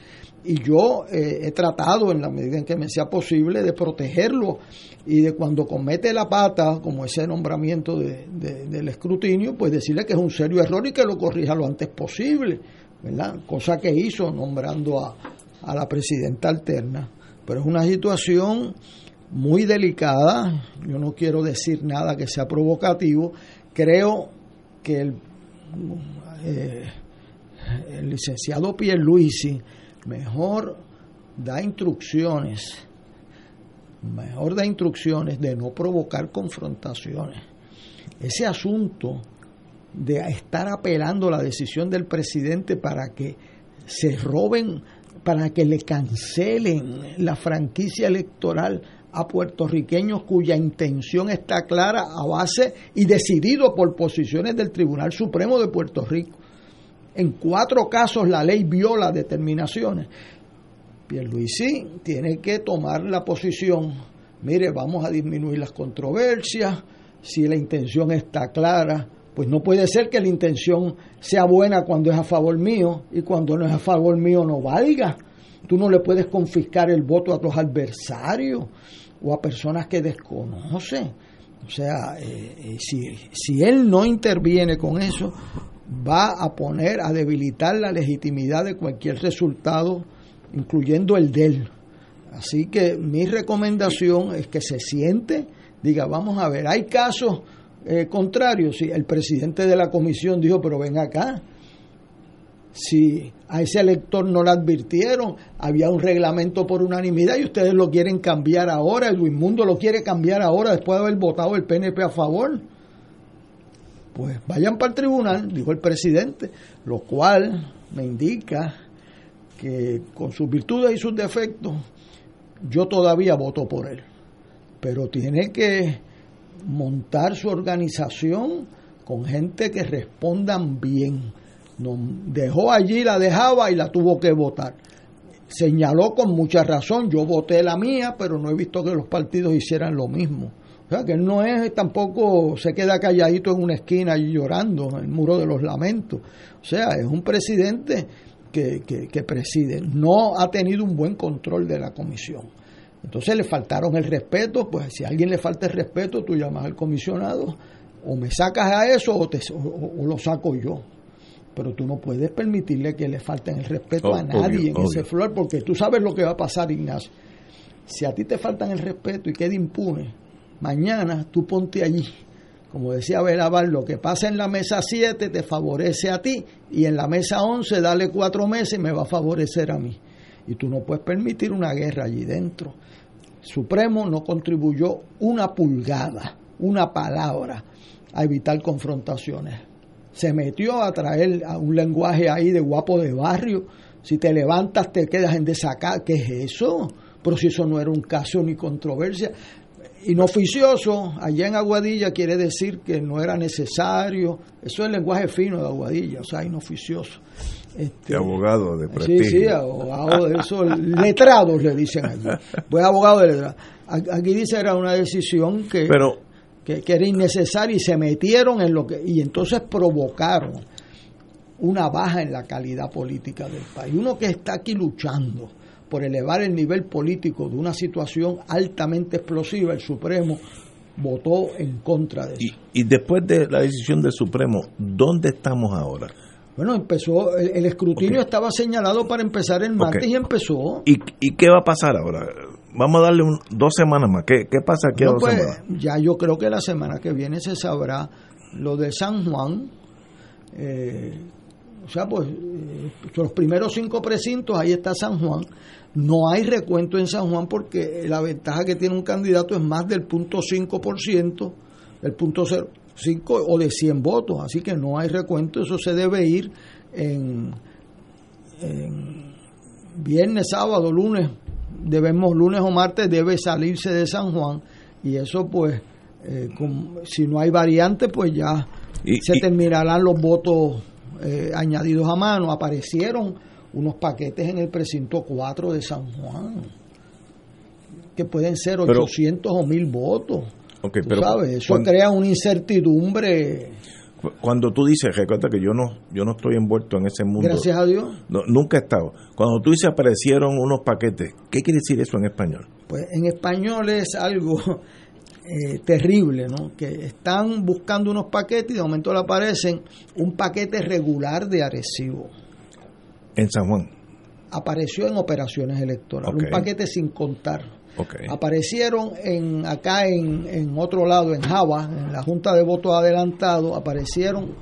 y yo eh, he tratado en la medida en que me sea posible de protegerlo y de cuando comete la pata, como ese nombramiento del escrutinio, pues decirle que es un serio error y que lo corrija lo antes posible, ¿verdad? Cosa que hizo nombrando a, a la presidenta alterna. Pero es una situación muy delicada, yo no quiero decir nada que sea provocativo, creo que el, eh, el licenciado Pierluisi mejor da instrucciones, mejor da instrucciones de no provocar confrontaciones. Ese asunto de estar apelando la decisión del presidente para que se roben, para que le cancelen la franquicia electoral a puertorriqueños cuya intención está clara a base y decidido por posiciones del Tribunal Supremo de Puerto Rico. En cuatro casos la ley viola determinaciones. Pierluisi tiene que tomar la posición, mire, vamos a disminuir las controversias, si la intención está clara, pues no puede ser que la intención sea buena cuando es a favor mío y cuando no es a favor mío no valga. Tú no le puedes confiscar el voto a tus adversarios o a personas que desconocen. O sea, eh, eh, si, si él no interviene con eso, va a poner a debilitar la legitimidad de cualquier resultado, incluyendo el de él. Así que mi recomendación es que se siente, diga, vamos a ver, hay casos eh, contrarios. Si el presidente de la comisión dijo, pero ven acá, si a ese elector no le advirtieron, había un reglamento por unanimidad y ustedes lo quieren cambiar ahora, el Mundo lo quiere cambiar ahora después de haber votado el PNP a favor pues vayan para el tribunal, dijo el presidente, lo cual me indica que con sus virtudes y sus defectos, yo todavía voto por él. Pero tiene que montar su organización con gente que respondan bien. Dejó allí, la dejaba y la tuvo que votar. Señaló con mucha razón, yo voté la mía, pero no he visto que los partidos hicieran lo mismo. O sea, que él no es tampoco, se queda calladito en una esquina y llorando, en el muro de los lamentos. O sea, es un presidente que, que, preside. No ha tenido un buen control de la comisión. Entonces le faltaron el respeto, pues si a alguien le falta el respeto, tú llamas al comisionado, o me sacas a eso o, te, o, lo saco yo. Pero tú no puedes permitirle que le falten el respeto a nadie en ese flor, porque tú sabes lo que va a pasar, Ignacio. Si a ti te faltan el respeto y queda impune, mañana tú ponte allí. Como decía Belabar, lo que pasa en la mesa 7 te favorece a ti y en la mesa 11 dale cuatro meses y me va a favorecer a mí. Y tú no puedes permitir una guerra allí dentro. Supremo no contribuyó una pulgada, una palabra a evitar confrontaciones. Se metió a traer a un lenguaje ahí de guapo de barrio. Si te levantas te quedas en desacato. ¿Qué es eso? Pero si eso no era un caso ni controversia inoficioso allá en Aguadilla quiere decir que no era necesario. Eso es el lenguaje fino de Aguadilla, o sea, inoficioso. Este, abogado de prestigio. Sí, sí, abogado de eso, letrados le dicen allí. Pues abogado de letrados. Aquí dice era una decisión que, que, que, era innecesaria y se metieron en lo que y entonces provocaron una baja en la calidad política del país. Uno que está aquí luchando por elevar el nivel político de una situación altamente explosiva, el Supremo votó en contra de eso. Y, después de la decisión del Supremo, ¿dónde estamos ahora? Bueno, empezó, el, escrutinio estaba señalado para empezar el martes y empezó. ¿Y, ¿Y, qué va a pasar ahora? Vamos a darle dos semanas más. ¿Qué, qué pasa aquí a dos pues, semanas? Ya yo creo que la semana que viene se sabrá lo de San Juan. Eh, o sea, pues eh, los primeros cinco precintos, ahí está San Juan. No hay recuento en San Juan porque la ventaja que tiene un candidato es más del punto 5%, del punto 05 o de 100 votos, así que no hay recuento, eso se debe ir en, viernes, sábado, lunes, debemos lunes o martes debe salirse de San Juan y eso pues eh, si no hay variante pues ya se terminarán los votos eh, añadidos a mano. Aparecieron unos paquetes en el precinto 4 de San Juan, que pueden ser 800 o 1000 votos. pero sabes, eso crea una incertidumbre. Cuando tú dices, recuerda que yo no yo no estoy envuelto en ese mundo. Gracias a Dios. nunca he estado. Cuando tú dices aparecieron unos paquetes, ¿qué quiere decir eso en español? Pues en español es algo eh, terrible, ¿no? Que están buscando unos paquetes y de momento le aparecen un paquete regular de Arecibo en San Juan. Apareció en operaciones electorales, un paquete sin contar. Aparecieron en acá en, en otro lado, en Java, en la Junta de Votos Adelantado, aparecieron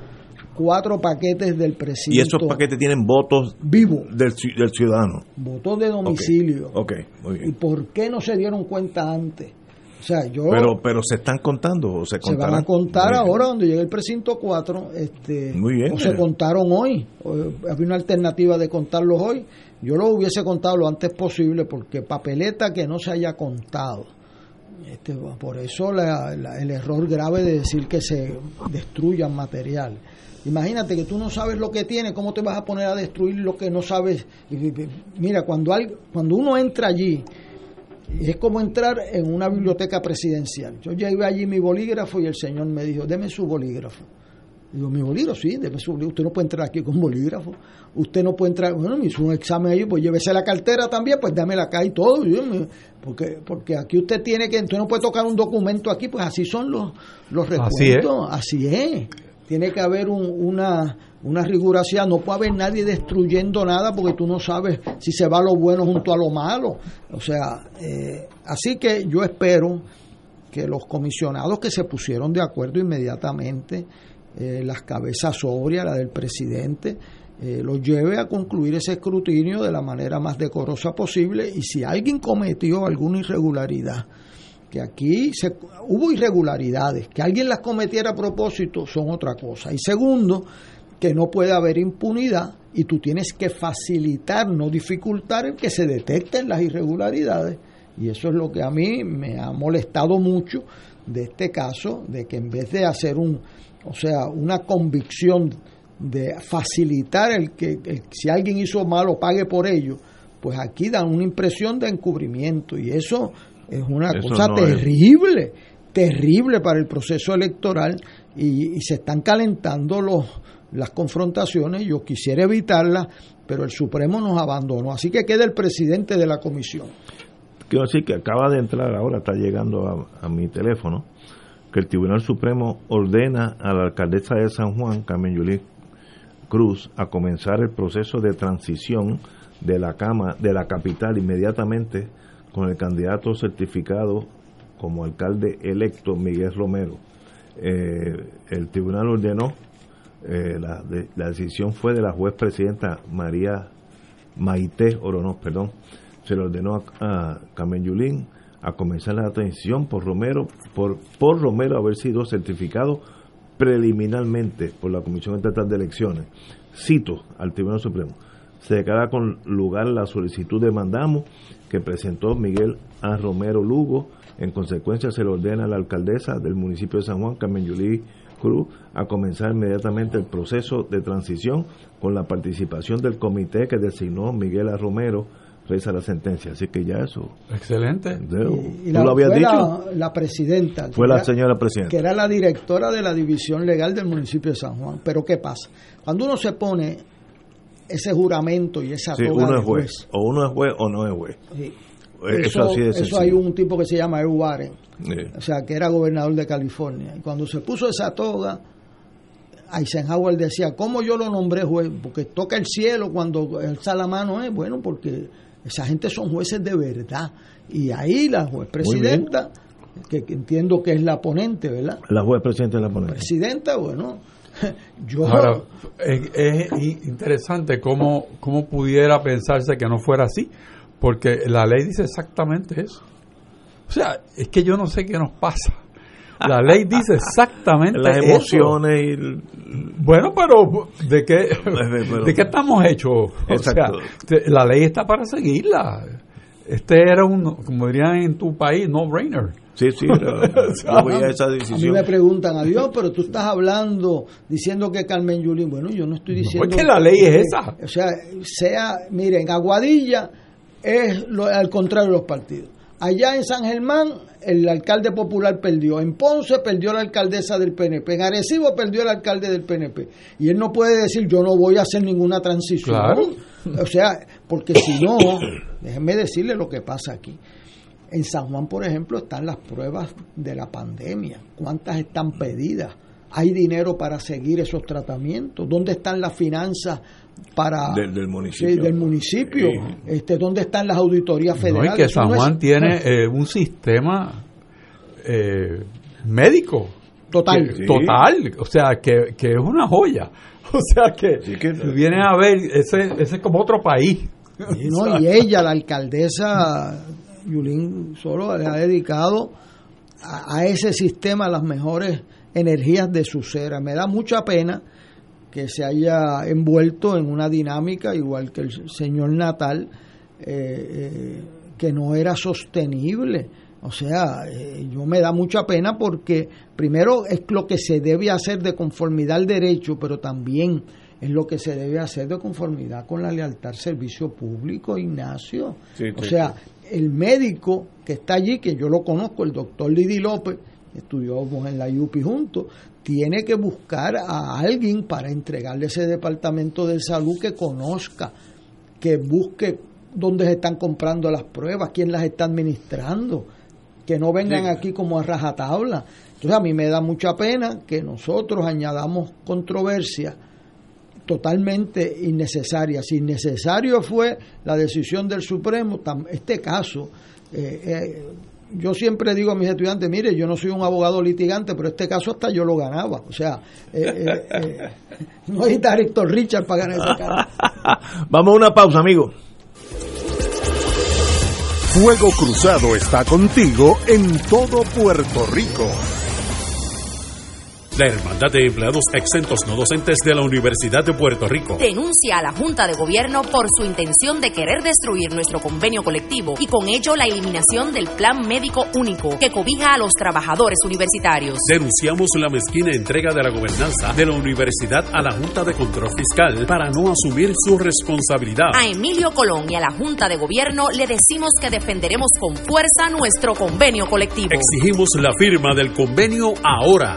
cuatro paquetes del presidente. ¿Y esos paquetes tienen votos vivos del, del, ciudadano? Votos de domicilio. Okay. muy bien. ¿Y por qué no se dieron cuenta antes? Pero, pero se están contando o se van a contar ahora cuando llegue el precinto 4. Este, O se contaron hoy. había una alternativa de contarlos hoy. Yo lo hubiese contado lo antes posible porque papeleta que no se haya contado. Este, por eso el error grave de decir que se destruyan material. Imagínate que tú no sabes lo que tiene, ¿cómo te vas a poner a destruir lo que no sabes? Mira, cuando, hay, cuando uno entra allí es como entrar en una biblioteca presidencial. Yo llevé allí mi bolígrafo y el señor me dijo, deme su bolígrafo. Digo, mi bolígrafo, sí, deme su bolígrafo. Usted no puede entrar aquí con bolígrafo. Usted no puede entrar, bueno, me hizo un examen ahí, pues llévese la cartera también, pues dámela acá y todo. porque, porque aquí usted tiene que, usted no puede tocar un documento aquí, pues así son los, los recuentos. Así es. Tiene que haber una una rigurosidad, no puede haber nadie destruyendo nada porque tú no sabes si se va lo bueno junto a lo malo. O sea, eh, así que yo espero que los comisionados que se pusieron de acuerdo inmediatamente, eh, las cabezas sobrias, la del presidente, eh, los lleve a concluir ese escrutinio de la manera más decorosa posible y si alguien cometió alguna irregularidad, que aquí se, hubo irregularidades, que alguien las cometiera a propósito son otra cosa. Y segundo, que no puede haber impunidad y tú tienes que facilitar, no dificultar el que se detecten las irregularidades. Y eso es lo que a mí me ha molestado mucho de este caso, de que en vez de hacer un, o sea, una convicción de facilitar el que si alguien hizo malo pague por ello, pues aquí dan una impresión de encubrimiento y eso es una cosa terrible, terrible para el proceso electoral y se están calentando los las confrontaciones, yo quisiera evitarlas, pero el Supremo nos abandonó. Así que queda el presidente de la comisión. Quiero decir que acaba de entrar ahora, está llegando a, mi teléfono, que el Tribunal Supremo ordena a la alcaldesa de San Juan, Carmen Yulín Cruz, a comenzar el proceso de transición de la cama de la capital inmediatamente con el candidato certificado como alcalde electo Miguel Romero. Eh, el tribunal ordenó eh, la, la, decisión fue de la juez presidenta María Maite Oronoz, perdón, se le ordenó a, Carmen Yulín a comenzar la atención por Romero, por, por Romero haber sido certificado preliminarmente por la Comisión Estatal de Elecciones. Cito al Tribunal Supremo. se declara con lugar la solicitud de mandamo que presentó Miguel A. Romero Lugo. En consecuencia, se le ordena a la alcaldesa del municipio de San Juan, Carmen Yulí Cruz, a comenzar inmediatamente el proceso de transición con la participación del comité que designó Miguel A. Romero reza la sentencia. Así que ya eso. Excelente. Y, la, lo habías dicho? La, presidenta. Fue la señora presidenta. Que era la directora de la división legal del municipio de San Juan. Pero ¿qué pasa? Cuando uno se pone ese juramento y esa sí, uno es juez, O uno es juez o no es juez. Eso, así de eso hay un tipo que se llama Ew Warren, o sea, que era gobernador de California. Y cuando se puso esa toga, Eisenhower decía, ¿cómo yo lo nombré juez? Porque toca el cielo cuando alza la mano, es bueno, porque esa gente son jueces de verdad. Y ahí la juez presidenta, que, entiendo que es la ponente, ¿verdad? La juez presidenta es la ponente. Presidenta, bueno, yo... Ahora, es, interesante cómo, cómo pudiera pensarse que no fuera así, porque la ley dice exactamente eso. O sea, es que yo no sé qué nos pasa. La ley dice exactamente Las emociones y... Bueno, pero ¿de qué, ¿de qué estamos hechos? O sea, la ley está para seguirla. Este era un, como dirían en tu país, no-brainer. Sí, sí, esa decisión. A mí me preguntan, a Dios, pero tú estás hablando, diciendo que Carmen Yulín, bueno, yo no estoy diciendo... No, que la ley es esa. O sea, sea, miren, Aguadilla es lo, al contrario de los partidos. Allá en San Germán el alcalde popular perdió, en Ponce perdió la alcaldesa del PNP, en Arecibo perdió el alcalde del PNP. Y él no puede decir yo no voy a hacer ninguna transición. O sea, porque si no, déjenme decirle lo que pasa aquí. En San Juan, por ejemplo, están las pruebas de la pandemia. ¿Cuántas están pedidas? ¿Hay dinero para seguir esos tratamientos? ¿Dónde están las finanzas para del, municipio. del municipio, este, dónde están las auditorías federales. No, y que San Juan tiene eh, un sistema eh, médico total, total, o sea que, que, es una joya, o sea que, viene a ver ese, ese es como otro país. no, y ella, la alcaldesa Yulín, solo le ha dedicado a, a ese sistema las mejores energías de su ser. Me da mucha pena que se haya envuelto en una dinámica igual que el señor Natal, eh, eh, que no era sostenible. O sea, eh, yo me da mucha pena porque primero es lo que se debe hacer de conformidad al derecho, pero también es lo que se debe hacer de conformidad con la lealtad al servicio público, Ignacio. o sea, el médico que está allí, que yo lo conozco, el doctor Lidi López, estudiamos en la UPI juntos, tiene que buscar a alguien para entregarle ese departamento de salud que conozca, que busque dónde se están comprando las pruebas, quién las está administrando, que no vengan aquí como a rajatabla. Entonces a mí me da mucha pena que nosotros añadamos controversia totalmente innecesaria. Si innecesario fue la decisión del Supremo, este caso, eh, eh, yo siempre digo a mis estudiantes, mire, yo no soy un abogado litigante, pero este caso hasta yo lo ganaba. O sea, eh, eh, eh, no hay Héctor Richard para ganar ese caso. Vamos a una pausa, amigo. Fuego Cruzado está contigo en todo Puerto Rico. La Hermandad de Empleados Exentos No Docentes de la Universidad de Puerto Rico denuncia a la Junta de Gobierno por su intención de querer destruir nuestro convenio colectivo y con ello la eliminación del Plan Médico Único que cobija a los trabajadores universitarios. Denunciamos la mezquina entrega de la gobernanza de la universidad a la Junta de Control Fiscal para no asumir su responsabilidad. A Emilio Colón y a la Junta de Gobierno le decimos que defenderemos con fuerza nuestro convenio colectivo. Exigimos la firma del convenio ahora.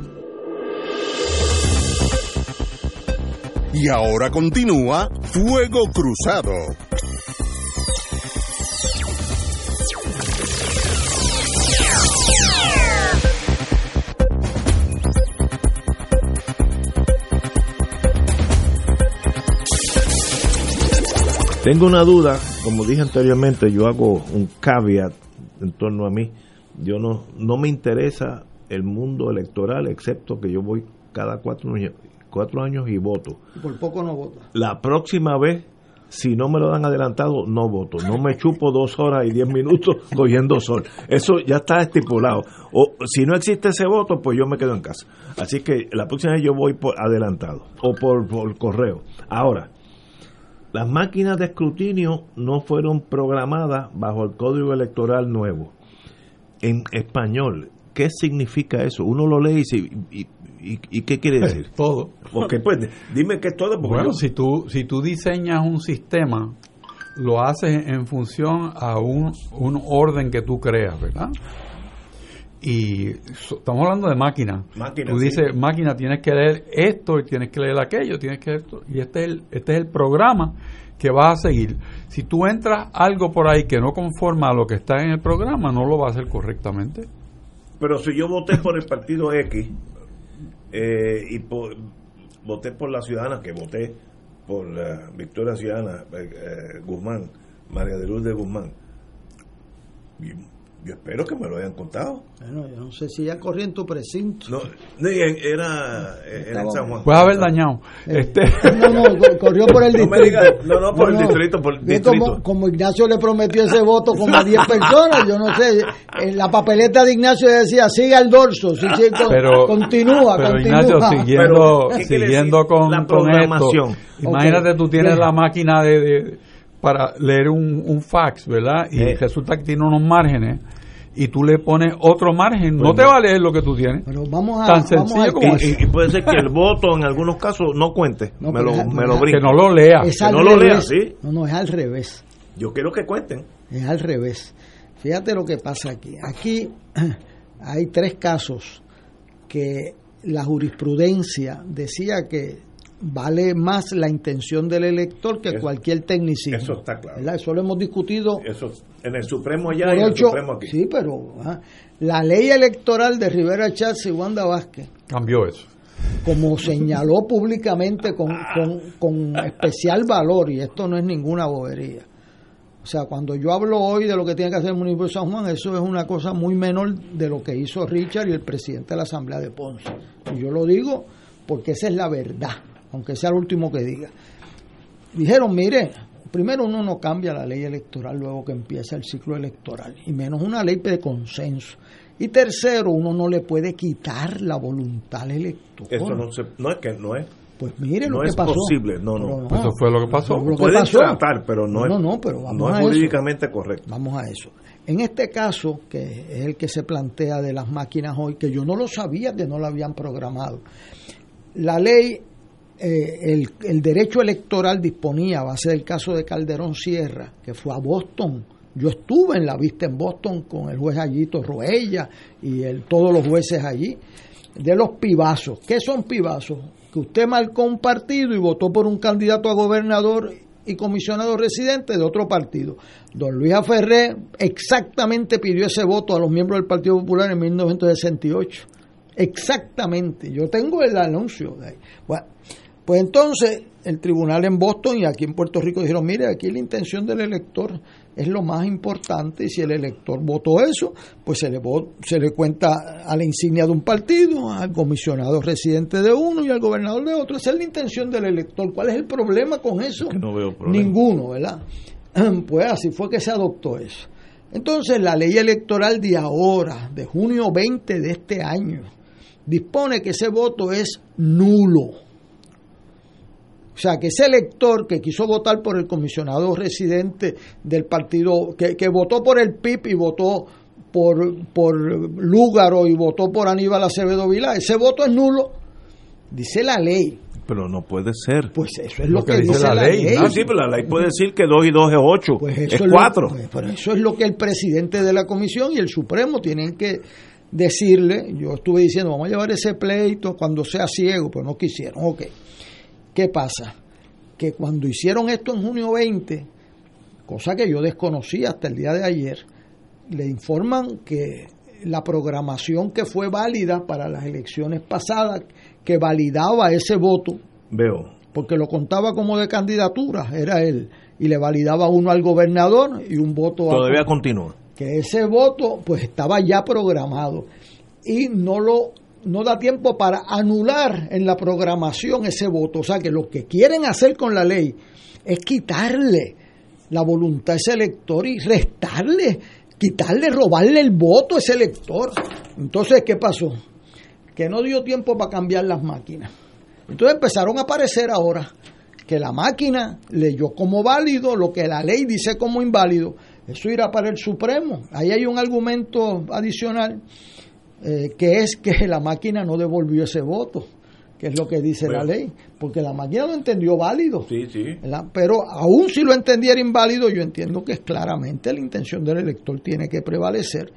Y ahora continúa Fuego Cruzado. Tengo una duda, como dije anteriormente, yo hago un caveat en torno a mí. Yo no, no me interesa el mundo electoral, excepto que yo voy cada cuatro cuatro años y voto. Por poco no vota. La próxima vez, si no me lo dan adelantado, no voto. No me chupo dos horas y diez minutos cogiendo sol. Eso ya está estipulado. O si no existe ese voto, pues yo me quedo en casa. Así que la próxima vez yo voy por adelantado o por, por correo. Ahora, las máquinas de escrutinio no fueron programadas bajo el código electoral nuevo. En español, ¿qué significa eso? Uno lo lee y, se, y, y, y ¿qué quiere decir? Todo. Porque pues, dime que es todo. Porque Bueno, yo- si tú, si tú diseñas un sistema, lo haces en función a un, un orden que tú creas, ¿verdad? Y estamos hablando de máquina. Máquina, tú sí. dices, máquina, tienes que leer esto y tienes que leer aquello, tienes que leer esto. Y este es, el, este es el programa que vas a seguir. Si tú entras algo por ahí que no conforma a lo que está en el programa, no lo va a hacer correctamente. Pero si yo voté por el partido X eh, y voté por la ciudadana, que voté por la Victoria Ciudadana eh, eh, Guzmán, María de Luz de Guzmán, yo espero que me lo hayan contado. Bueno, yo no sé si ya corrí en tu precinto. No, no, era, era en San Juan. Puedes haber dañado. Este, No, no, co- corrió por el No distrito. me digas- no, no, por el distrito, por el distrito. Como, como Ignacio le prometió ese voto como a 10 personas, yo no sé. En la papeleta de Ignacio decía, siga el dorso, sí, sí, con- pero, continúa, pero continúa. Ignacio, siguiendo, Pero, ¿qué quiere siguiendo con, La con esto, imagínate tú tienes Bien. la máquina de, de- para leer un, un fax, ¿verdad? Y Eh. resulta que tiene unos márgenes y tú le pones otro margen, no Pues te no. va a leer lo que tú tienes. Pero vamos a, Tan vamos al como. Y, y puede ser que el voto en algunos casos no cuente. No, me, lo, me lo brinque. Que no lo lea. Es que no lo lea. ¿sí? No, no, es al revés. Yo quiero que cuenten. Es al revés. Fíjate lo que pasa aquí. Aquí hay tres casos que la jurisprudencia decía que vale más la intención del elector que Eso- cualquier tecnicismo. eso está claro. ¿verdad? Eso lo hemos discutido Eso en el Supremo allá por y en el. Supremo aquí. Sí, pero ajá. la ley electoral de Rivera Chávez y Wanda Vázquez Cambió eso. como señaló públicamente con, con, con especial valor, y esto no es ninguna bobería. O sea, cuando yo hablo hoy de lo que tiene que hacer el municipio de San Juan, eso es una cosa muy menor de lo que hizo Richard y el presidente de la Asamblea de Ponce. Y yo lo digo porque esa es la verdad, aunque sea el último que diga. Dijeron, mire, primero uno no cambia la ley electoral luego que empieza el ciclo electoral, y menos una ley de consenso. Y tercero, uno no le puede quitar la voluntad al elector. Eso no, se, no es que no es. Pues mire No lo que es pasó. posible, no, no. Pues eso fue lo que pasó. Lo que pasó. tratar, pero no, No, es, no, pero vamos no a es eso. jurídicamente correcto. Vamos a eso. En este caso, que es el que se plantea de las máquinas hoy, que yo no lo sabía que no lo habían programado. La ley, eh, el, derecho electoral disponía, a base del caso de Calderón Sierra, que fue a Boston. Yo estuve en la vista en Boston con el juez Allito Roella y todos los jueces allí, de los pibazos. ¿Qué son pibazos? Que usted marcó un partido y votó por un candidato a gobernador y comisionado residente de otro partido. Don Luis Aferré exactamente pidió ese voto a los miembros del Partido Popular en 1968. Exactamente. Yo tengo el anuncio. De ahí. Bueno, pues entonces el tribunal en Boston y aquí en Puerto Rico dijeron, mire, aquí la intención del elector es lo más importante y si el elector votó eso, pues se le, se le cuenta a la insignia de un partido, al comisionado residente de uno y al gobernador de otro. Esa es la intención del elector. ¿Cuál es el problema con eso? no veo problema. Ninguno, ¿verdad? Pues así fue que se adoptó eso. Entonces la ley electoral de ahora, de junio 20 de este año, dispone que ese voto es nulo. O sea, que ese elector que quiso votar por el comisionado residente del partido, que, que votó por el PIB y votó por, por Lúgaro y votó por Aníbal Acevedo Vilá, ese voto es nulo, dice la ley. Pero no puede ser. Pues eso es lo, que, dice la, ley. Ah, sí, pero la ley puede decir que 2 y 2 es 8, pues es 4. Pues, pero eso es lo que el presidente de la comisión y el Supremo tienen que decirle. Yo estuve diciendo, vamos a llevar ese pleito cuando sea ciego, pero no quisieron. Ok. ¿Qué pasa? Que cuando hicieron esto en junio 20, cosa que yo desconocí hasta el día de ayer, le informan que la programación que fue válida para las elecciones pasadas, que validaba ese voto, veo, porque lo contaba como de candidatura, era él, y le validaba uno al gobernador y un voto todavía continúa, que ese voto pues estaba ya programado y no lo no da tiempo para anular en la programación ese voto. O sea que lo que quieren hacer con la ley es quitarle la voluntad a ese elector y restarle, quitarle, robarle el voto a ese elector. Entonces, ¿qué pasó? Que no dio tiempo para cambiar las máquinas. Entonces empezaron a aparecer ahora que la máquina leyó como válido lo que la ley dice como inválido. Eso irá para el Supremo. Ahí hay un argumento adicional eh, que es que la máquina no devolvió ese voto, que es lo que dice la ley, porque la máquina lo entendió válido. Sí, sí. Pero aún si lo entendiera inválido, yo entiendo que es claramente la intención del elector tiene que prevalecer.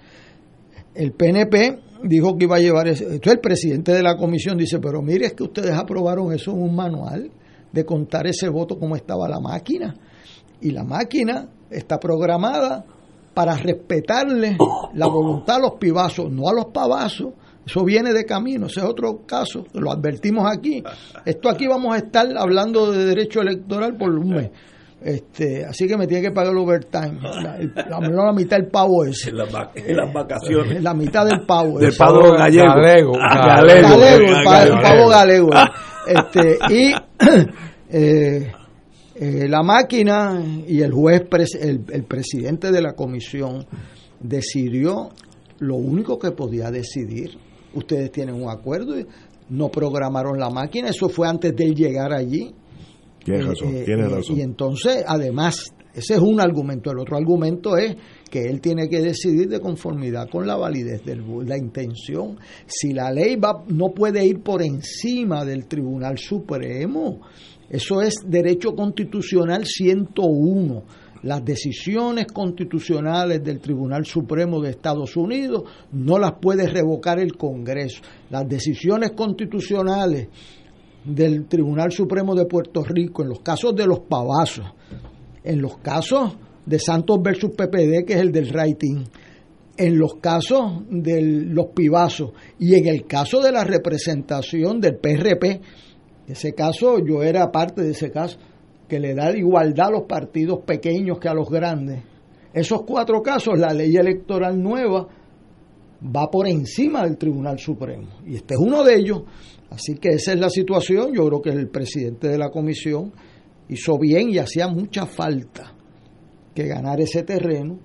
El PNP dijo que iba a llevar eso. Entonces el presidente de la comisión dice, pero mire, es que ustedes aprobaron eso en un manual de contar ese voto como estaba la máquina. Y la máquina está programada para respetarle la voluntad a los pibazos, no a los pavazos. Eso viene de camino, ese es otro caso, lo advertimos aquí. Esto aquí vamos a estar hablando de derecho electoral por un mes. Este, así que me tiene que pagar el overtime. La, la, la, mitad del pavo ese. En, la, en las vacaciones. la mitad del pavo. Del pavo gallego. Galego. Galego. galego el, pavo, el pavo galego. Este, y eh, eh, la máquina y el juez, el, el, presidente de la comisión, decidió lo único que podía decidir. Ustedes tienen un acuerdo, no programaron la máquina, eso fue antes de él llegar allí. Tienes razón, eh, tienes razón. Y entonces, además, ese es un argumento. El otro argumento es que él tiene que decidir de conformidad con la validez de la intención. Si la ley va, no puede ir por encima del Tribunal Supremo, eso es derecho constitucional 101. Las decisiones constitucionales del Tribunal Supremo de Estados Unidos no las puede revocar el Congreso. Las decisiones constitucionales del Tribunal Supremo de Puerto Rico en los casos de los pavazos, en los casos de Santos versus PPD, que es el del rating, en los casos de los pibazos y en el caso de la representación del PRP, ese caso, yo era parte de ese caso, que le da igualdad a los partidos pequeños que a los grandes. Esos cuatro casos, la ley electoral nueva va por encima del Tribunal Supremo. Y este es uno de ellos. Así que esa es la situación. Yo creo que el presidente de la comisión hizo bien y hacía mucha falta que ganar ese terreno,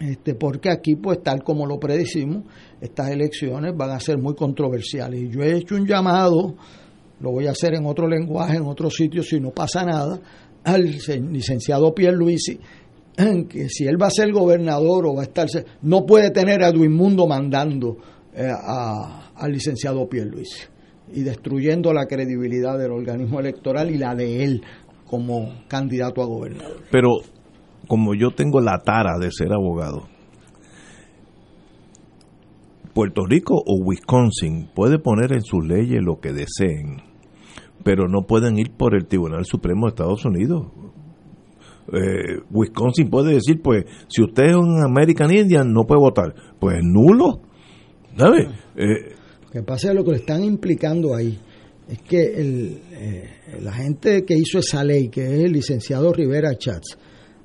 este, porque aquí, pues tal como lo predicimos, estas elecciones van a ser muy controversiales. Y yo he hecho un llamado lo voy a hacer en otro lenguaje, en otro sitio, si no pasa nada, al licenciado Pierluisi, que si él va a ser gobernador o va a estar, no puede tener a Edwin Mundo mandando eh, a, al licenciado Pierluisi y destruyendo la credibilidad del organismo electoral y la de él como candidato a gobernador. Pero como yo tengo la tara de ser abogado, Puerto Rico o Wisconsin puede poner en sus leyes lo que deseen pero no pueden ir por el Tribunal Supremo de Estados Unidos. Eh, Wisconsin puede decir, pues, si usted es un American Indian, no puede votar. Pues nulo. ¿Sabes? Eh, Lo que pasa es lo que le están implicando ahí es que el, eh, la gente que hizo esa ley, que es el licenciado Rivera Chats,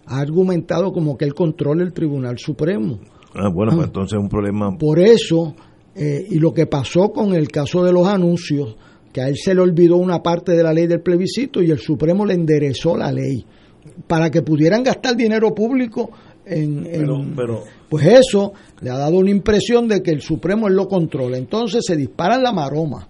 ha argumentado como que él controla el Tribunal Supremo. Ah, bueno, pues entonces es un problema. Por eso, eh, y lo que pasó con el caso de los anuncios, que a él se le olvidó una parte de la ley del plebiscito y el Supremo le enderezó la ley para que pudieran gastar dinero público en, pues eso le ha dado una impresión de que el Supremo él lo controla. Entonces se dispara la maroma.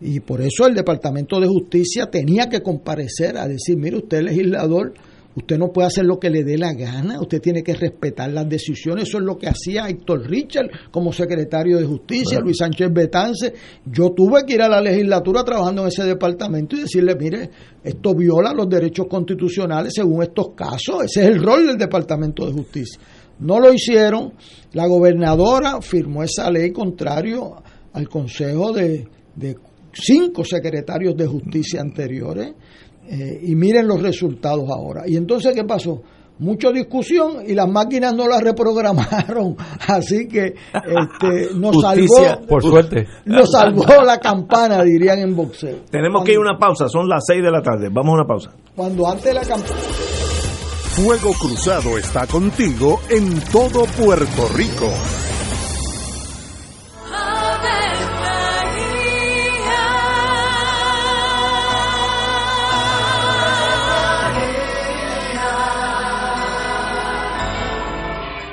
Y por eso el Departamento de Justicia tenía que comparecer a decir, mire usted legislador, usted no puede hacer lo que le dé la gana, usted tiene que respetar las decisiones, eso es lo que hacía Héctor Richard como secretario de Justicia, Luis Sánchez Betance, yo tuve que ir a la legislatura trabajando en ese departamento y decirle, mire, esto viola los derechos constitucionales según estos casos, ese es el rol del Departamento de Justicia. No lo hicieron, la gobernadora firmó esa ley contrario al Consejo de, de cinco secretarios de justicia anteriores eh, y miren los resultados ahora. Y entonces, ¿qué pasó? Mucha discusión y las máquinas no la reprogramaron, así que este, nos salvó, por suerte, nos salvó la campana, dirían en boxeo. Tenemos que ir a una pausa, son las seis de la tarde, vamos a una pausa. Cuando antes de la campana. Fuego Cruzado está contigo en todo Puerto Rico.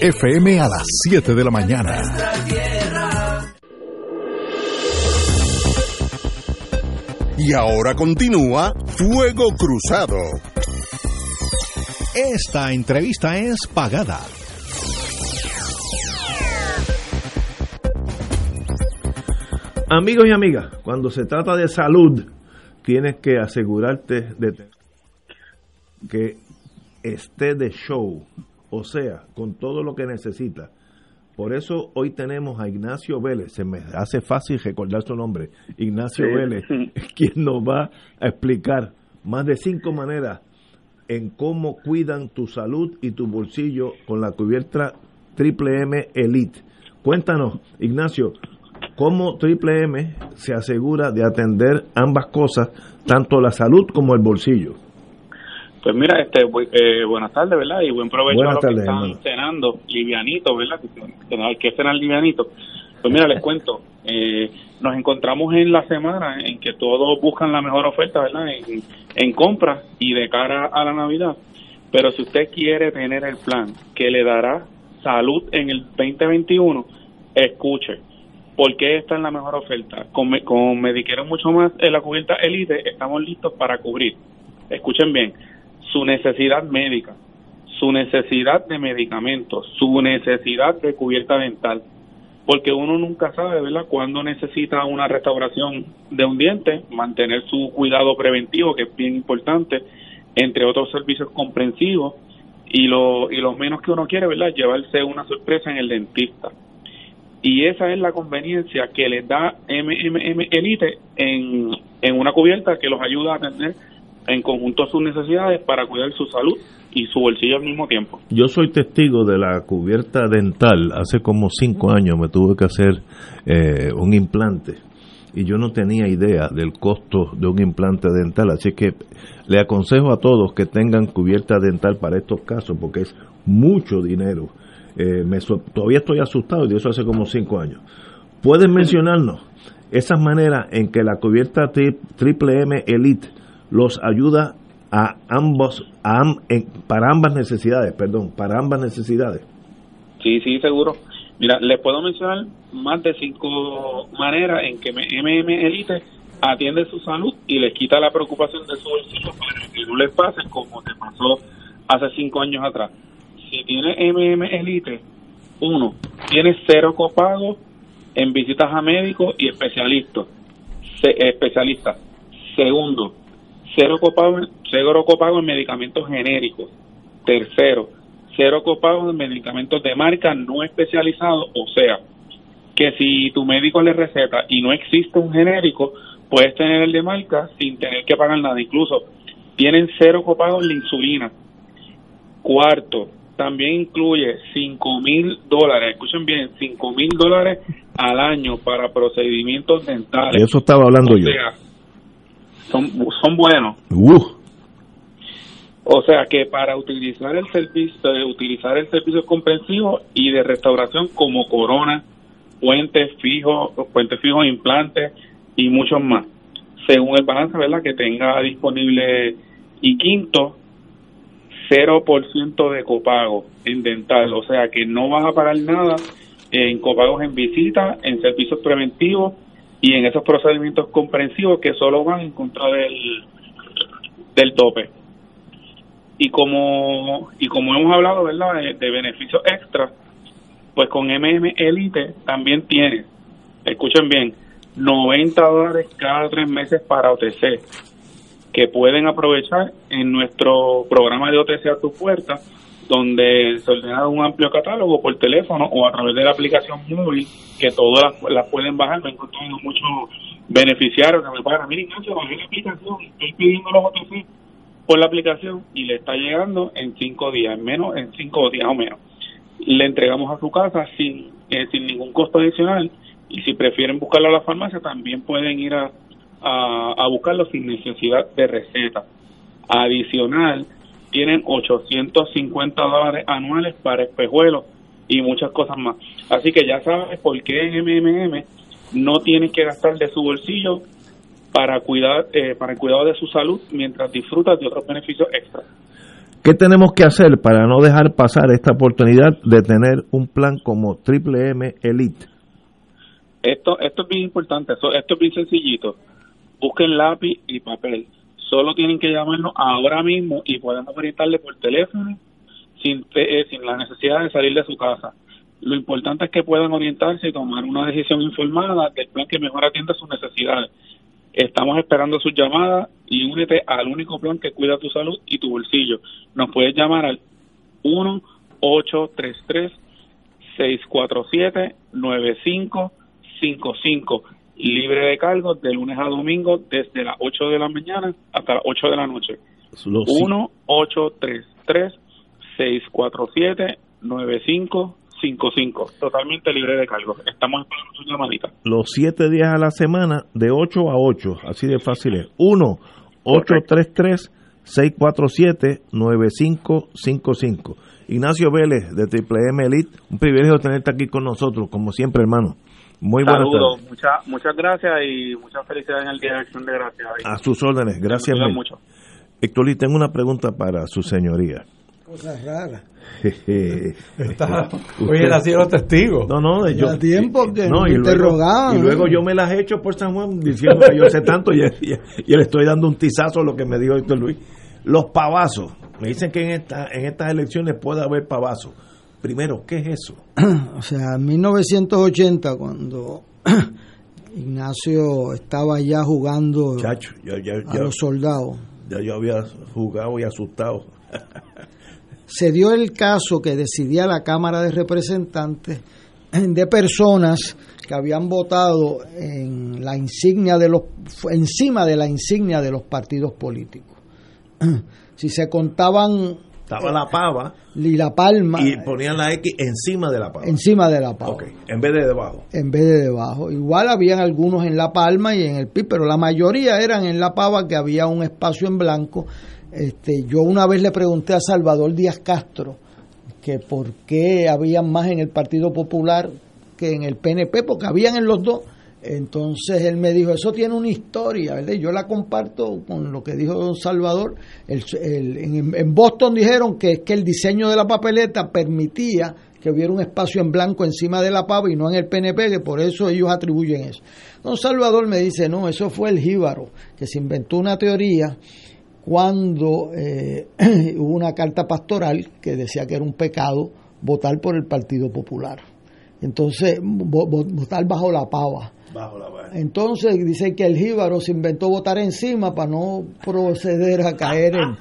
FM a las 7 de la mañana. Y ahora continúa Fuego Cruzado. Esta entrevista es pagada. Amigos y amigas, cuando se trata de salud, tienes que asegurarte de que esté de show, o sea, con todo lo que necesita. Por eso hoy tenemos a Ignacio Vélez, se me hace fácil recordar su nombre, Ignacio Sí, Vélez, quien nos va a explicar más de cinco maneras en cómo cuidan tu salud y tu bolsillo con la cubierta Triple M Elite. Cuéntanos, Ignacio, cómo Triple M se asegura de atender ambas cosas, tanto la salud como el bolsillo. Pues mira, este, eh, buenas tardes, ¿verdad? Y buen provecho Buenas a los tardes, que están hermano. cenando, livianito, ¿verdad? Que, hay que cenar livianito. Pues mira, les cuento, eh, nos encontramos en la semana en que todos buscan la mejor oferta, ¿verdad? En, en compra y de cara a la Navidad. Pero si usted quiere tener el plan que le dará salud en el 2021, escuche. ¿Por qué esta es la mejor oferta? Con, con Medicare mucho más en la cubierta Elite estamos listos para cubrir, escuchen bien, su necesidad médica, su necesidad de medicamentos, su necesidad de cubierta dental, porque uno nunca sabe, ¿verdad?, cuándo necesita una restauración de un diente, mantener su cuidado preventivo, que es bien importante, entre otros servicios comprensivos, y lo, y lo menos que uno quiere, ¿verdad?, llevarse una sorpresa en el dentista. Y esa es la conveniencia que les da MMM Elite en, en una cubierta que los ayuda a atender en conjunto sus necesidades para cuidar su salud y su bolsillo al mismo tiempo. Yo soy testigo de la cubierta dental. Hace como cinco años me tuve que hacer eh, un implante y yo no tenía idea del costo de un implante dental. Así que le aconsejo a todos que tengan cubierta dental para estos casos porque es mucho dinero. Eh, me todavía estoy asustado y de eso hace como cinco años. ¿Pueden mencionarnos esas maneras en que la cubierta tri- Triple M Elite los ayuda a ambos para ambas necesidades, perdón, para ambas necesidades? Sí, sí, seguro. Mira, les puedo mencionar más de cinco maneras en que MM Elite atiende su salud y les quita la preocupación de su bolsillo para que no les pase como te pasó hace cinco años atrás. Si tiene MM Elite, uno, tiene cero copago en visitas a médicos y especialistas. Especialistas. Segundo, cero copago, cero copago en medicamentos genéricos. Tercero, cero copago en medicamentos de marca no especializados, o sea, que si tu médico le receta y no existe un genérico, puedes tener el de marca sin tener que pagar nada. Incluso tienen cero copago en la insulina. Cuarto, también incluye cinco mil dólares, escuchen bien, cinco mil dólares al año para procedimientos dentales. De eso estaba hablando O yo. sea, son, son buenos. Uh, O sea que para utilizar el servicio, eh, utilizar el servicio comprensivo y de restauración como corona, puentes fijos, puentes fijos, implantes y muchos más, según el balance, ¿verdad? Que tenga disponible. Y quinto, 0% de copago en dental, o sea que no vas a pagar nada en copagos en visitas, en servicios preventivos y en esos procedimientos comprensivos que solo van en contra del, del tope. Y como y como hemos hablado, ¿verdad?, de, de beneficios extra, pues con MM Elite también tienes, escuchen bien, 90 dólares cada tres meses para OTC, que pueden aprovechar en nuestro programa de OTC a tu puerta, donde se ordena un amplio catálogo por teléfono o a través de la aplicación móvil, que todas las, pueden bajar. Me encontrado muchos beneficiarios que me pagan, mira Ignacio, bajé la aplicación, estoy pidiendo los OTC por la aplicación y le está llegando en cinco días, en menos, en cinco días o menos. le entregamos a su casa sin, eh, sin ningún costo adicional y si prefieren buscarlo a la farmacia también pueden ir a, a buscarlo sin necesidad de receta. Adicional, tienen 850 dólares anuales para espejuelos y muchas cosas más. Así que ya sabes por qué en MMM no tienes que gastar de su bolsillo para cuidar eh, para el cuidado de su salud mientras disfrutas de otros beneficios extras. ¿Qué tenemos que hacer para no dejar pasar esta oportunidad de tener un plan como Triple M Elite? Esto esto es bien importante, esto, esto es bien sencillito. Busquen lápiz y papel. Solo tienen que llamarnos ahora mismo y podemos orientarle por teléfono sin, eh, sin la necesidad de salir de su casa. Lo importante es que puedan orientarse y tomar una decisión informada del plan que mejor atienda sus necesidades. Estamos esperando sus llamadas y únete al único plan que cuida tu salud y tu bolsillo. Nos puedes llamar al 1-833-647-9555, libre de cargos de lunes a domingo desde las 8 de la mañana hasta las 8 de la noche. 1-833-647-9555, totalmente libre de cargos. Estamos esperando su llamadita. Los siete días a la semana de 8 a 8, así de fácil es. 1-833-647-9555. Ignacio Vélez de Triple M Elite, un privilegio tenerte aquí con nosotros, como siempre, hermano. Muy buenas Saludos, tardes. muchas muchas gracias y muchas felicidades en el Día de Acción de Gracias. A sus órdenes, gracias. Me mucho. Héctor Lee, tengo una pregunta para su señoría. Cosas raras. Está- Oye, él hacía los testigos. No, no, yo. Ya tiempo que no, y luego, interrogaban, y luego ¿no? yo me las he hecho por San Juan diciendo que yo sé tanto y, y- y le estoy dando un tizazo a lo que me dijo Héctor Luis. Los pavazos. Me dicen que en, esta, en estas elecciones puede haber pavazos. Primero, ¿qué es eso? o sea, en 1980, cuando Ignacio estaba ya jugando Chacho, ya, ya, a ya- los soldados, ya yo había jugado y asustado. se dio el caso que decidía la Cámara de Representantes de personas que habían votado en la insignia de los encima de la insignia de los partidos políticos. Si se contaban Estaba la pava y la palma y ponían la X encima de la pava. encima de la pava. En vez de debajo. en vez de debajo. Igual habían algunos en La Palma y en el PIB, pero la mayoría eran en La Pava, que había un espacio en blanco. Este, yo una vez le pregunté a Salvador Díaz Castro que por qué había más en el Partido Popular que en el PNP, porque habían en los dos. Entonces él me dijo, eso tiene una historia, ¿verdad? Yo la comparto con lo que dijo don Salvador. En, Boston dijeron que que el diseño de la papeleta permitía que hubiera un espacio en blanco encima de la pava y no en el PNP, que por eso ellos atribuyen eso. Don Salvador me dice, no, eso fue el jíbaro, que se inventó una teoría cuando eh, hubo una carta pastoral que decía que era un pecado votar por el Partido Popular. Entonces, vo- vo- votar bajo la pava. Bajo la pava. Entonces dice que el jíbaro se inventó votar encima para no proceder a caer en,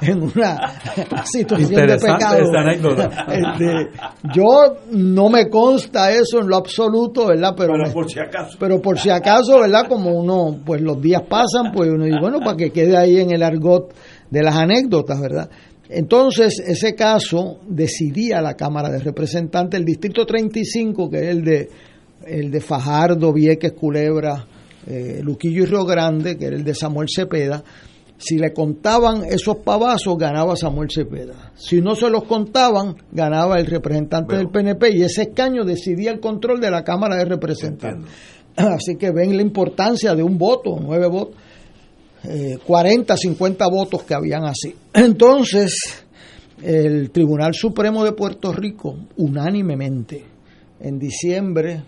en una situación de pecado. esta anécdota. Este, yo no me consta eso en lo absoluto, ¿verdad? Pero, Pero me- por si acaso. pero por si acaso, ¿verdad? Como uno, pues los días pasan, pues uno dice, bueno, para que quede ahí en el argot de las anécdotas, ¿verdad? Entonces, ese caso decidía la Cámara de Representantes, el Distrito 35, que es el de, el de Fajardo, Vieques, Culebra, eh, Luquillo y Río Grande, que era el de Samuel Cepeda, si le contaban esos pavazos, ganaba Samuel Cepeda. Si no se los contaban, ganaba el representante del PNP y ese escaño decidía el control de la Cámara de Representantes. Así que ven la importancia de un voto, nueve votos, eh, 40, 50 votos que habían así. Entonces, el Tribunal Supremo de Puerto Rico, unánimemente, en diciembre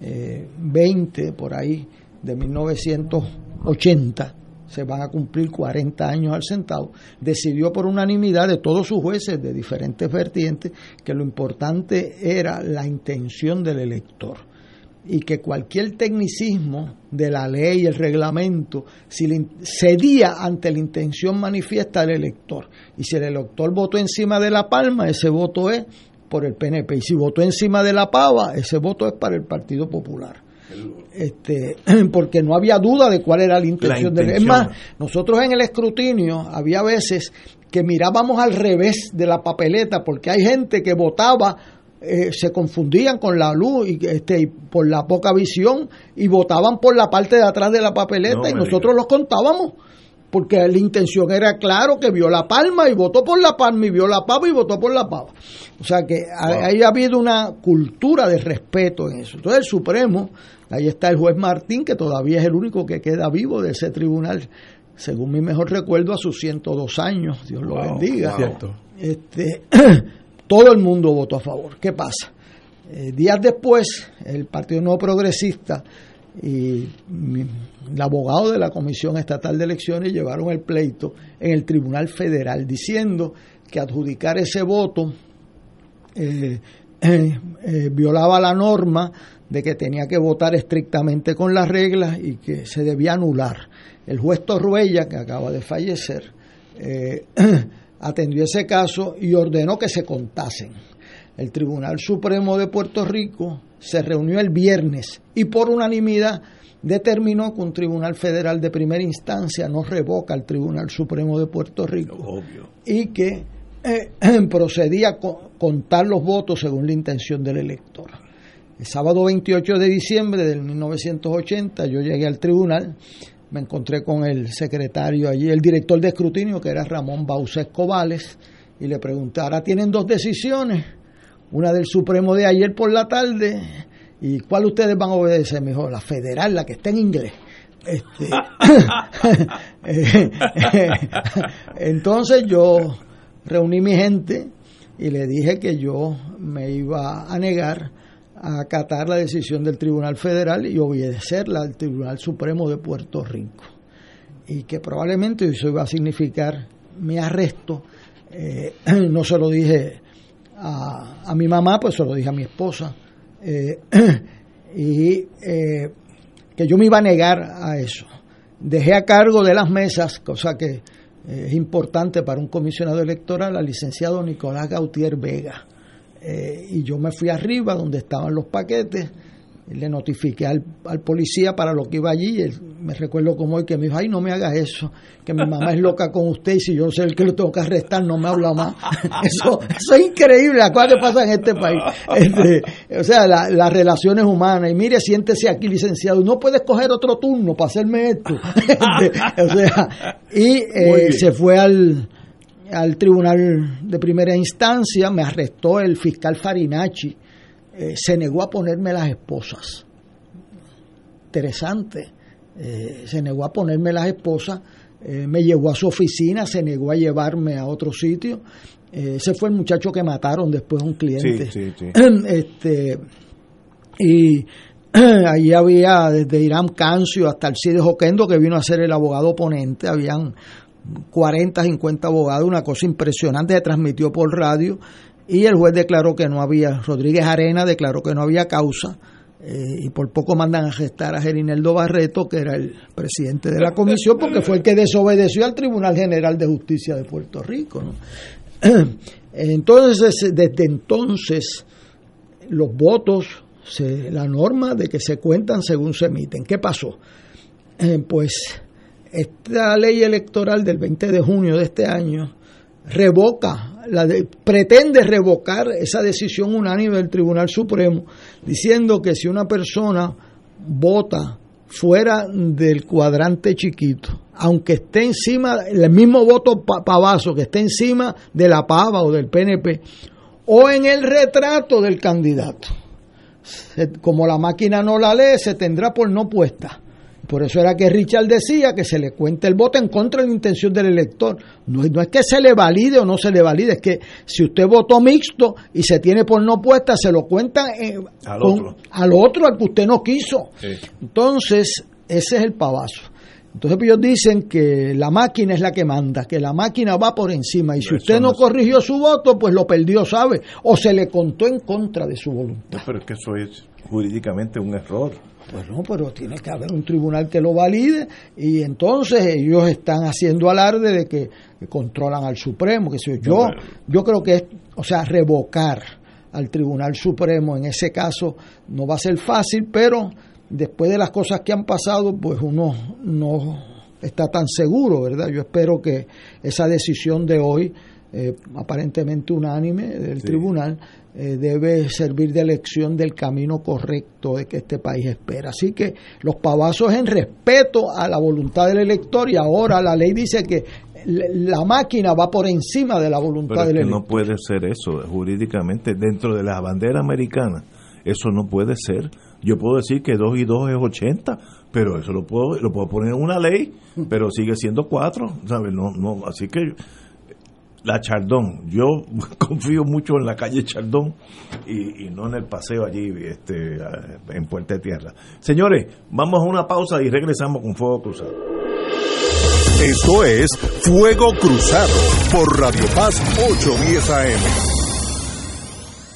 eh, 20, por ahí, de 1980, se van a cumplir 40 años al centavo, decidió por unanimidad de todos sus jueces de diferentes vertientes que lo importante era la intención del elector y que cualquier tecnicismo de la ley el reglamento si le cedía ante la intención manifiesta del elector y si el elector votó encima de la palma ese voto es por el PNP y si votó encima de la pava ese voto es para el Partido Popular. Este porque no había duda de cuál era la intención, del es intención. más nosotros en el escrutinio había veces que mirábamos al revés de la papeleta, porque hay gente que votaba, eh, se confundían con la luz y este, y por la poca visión y votaban por la parte de atrás de la papeleta No y nosotros los contábamos. Porque la intención era claro que vio la palma y votó por la palma y vio la pava y votó por la pava. O sea que ahí ha habido una cultura de respeto en eso. Entonces el Supremo, ahí está el juez Martín, que todavía es el único que queda vivo de ese tribunal, según mi mejor recuerdo, a sus 102 años, Dios lo bendiga. wow. Cierto. Este, todo el mundo votó a favor. ¿Qué pasa? Eh, días después, el Partido Nuevo Progresista y el abogado de la Comisión Estatal de Elecciones llevaron el pleito en el Tribunal Federal diciendo que adjudicar ese voto eh, eh, eh, violaba la norma de que tenía que votar estrictamente con las reglas y que se debía anular. El juez Torruella, que acaba de fallecer, eh, atendió ese caso y ordenó que se contasen. El Tribunal Supremo de Puerto Rico se reunió el viernes y por unanimidad determinó que un Tribunal Federal de primera instancia no revoca al Tribunal Supremo de Puerto Rico y que eh, procedía a co- contar los votos según la intención del elector. El sábado 28 de diciembre del 1980 yo llegué al tribunal, me encontré con el secretario allí, el director de escrutinio que era Ramón Bausés Cobales, y le pregunté, ahora tienen dos decisiones, una del Supremo de ayer por la tarde, ¿y cuál ustedes van a obedecer? Me dijo, la federal, la que está en inglés. Este, entonces yo reuní mi gente y le dije que yo me iba a negar a acatar la decisión del Tribunal Federal y obedecerla al Tribunal Supremo de Puerto Rico. Y que probablemente eso iba a significar mi arresto. Eh, no se lo dije a, a mi mamá, pues se lo dije a mi esposa. Eh, y eh, que yo me iba a negar a eso. Dejé a cargo de las mesas, cosa que eh, es importante para un comisionado electoral, al licenciado Nicolás Gautier Vega. Eh, y yo me fui arriba donde estaban los paquetes, le notifiqué al, al policía para lo que iba allí. él- me recuerdo como hoy que me dijo, ay, no me hagas eso, que mi mamá es loca con usted y si yo soy el que lo tengo que arrestar, no me habla más. eso, eso es increíble, las cosas que pasan en este país. Este, o sea, la- las relaciones humanas. Y mire, siéntese aquí, licenciado, no puedes coger otro turno para hacerme esto. Este, o sea, y eh, se fue al, al tribunal de primera instancia, me arrestó el fiscal Farinacci, eh, se negó a ponerme las esposas. Interesante. Eh, se negó a ponerme las esposas, eh, me llevó a su oficina, se negó a llevarme a otro sitio. Ese fue el muchacho que mataron después un cliente. Sí, sí, sí. Este, y ahí había desde Irán Cancio hasta el Cide Joquendo que vino a ser el abogado oponente, habían 40, 50 abogados, una cosa impresionante, se transmitió por radio y el juez declaró que no había, Rodríguez Arena declaró que no había causa eh, y por poco mandan a gestar a Gerineldo Barreto, que era el presidente de la comisión, porque fue el que desobedeció al Tribunal General de Justicia de Puerto Rico. Entonces, desde entonces, los votos, la norma de que se cuentan según se emiten. ¿Qué pasó? Eh, pues esta ley electoral del 20 de junio de este año revoca, la de- pretende revocar esa decisión unánime del Tribunal Supremo, diciendo que si una persona vota fuera del cuadrante chiquito, aunque esté encima, el mismo voto pa- pavazo, que esté encima de la pava o del PNP, o en el retrato del candidato. Como la máquina no la lee, se tendrá por no puesta. Por eso era que Richard decía que se le cuente el voto en contra de la intención del elector. No, es- no es que se le valide o no se le valide, es que si usted votó mixto y se tiene por no puesta, se lo cuenta eh, Al con- otro. al otro, al que usted no quiso. Sí. Entonces, ese es el pavazo. Entonces ellos dicen que la máquina es la que manda, que la máquina va por encima y si usted no corrigió su voto, pues lo perdió, ¿sabe? O se le contó en contra de su voluntad. No, pero es que eso es jurídicamente un error. Pues no, pero tiene que haber un tribunal que lo valide y entonces ellos están haciendo alarde de que, que controlan al Supremo, que si yo, yo creo que es, o sea, revocar al Tribunal Supremo en ese caso no va a ser fácil, pero después de las cosas que han pasado, pues uno no está tan seguro, ¿verdad? Yo espero que esa decisión de hoy, eh, aparentemente unánime del tribunal, eh, debe servir de lección del camino correcto de que este país espera. Así que los pavazos en respeto a la voluntad del elector y ahora la ley dice que la máquina va por encima de la voluntad Pero es del que elector. no puede ser eso jurídicamente dentro de la bandera americana. Eso no puede ser. Yo puedo decir que 2 y 2 es 80, pero eso lo puedo lo puedo poner en una ley, pero sigue siendo 4, ¿sabes? No no, así que la Chardón, yo confío mucho en la calle Chardón y, no en el paseo allí este en Puerta Tierra. Señores, vamos a una pausa y regresamos con Fuego Cruzado. Esto es Fuego Cruzado por Radio Paz 810 AM.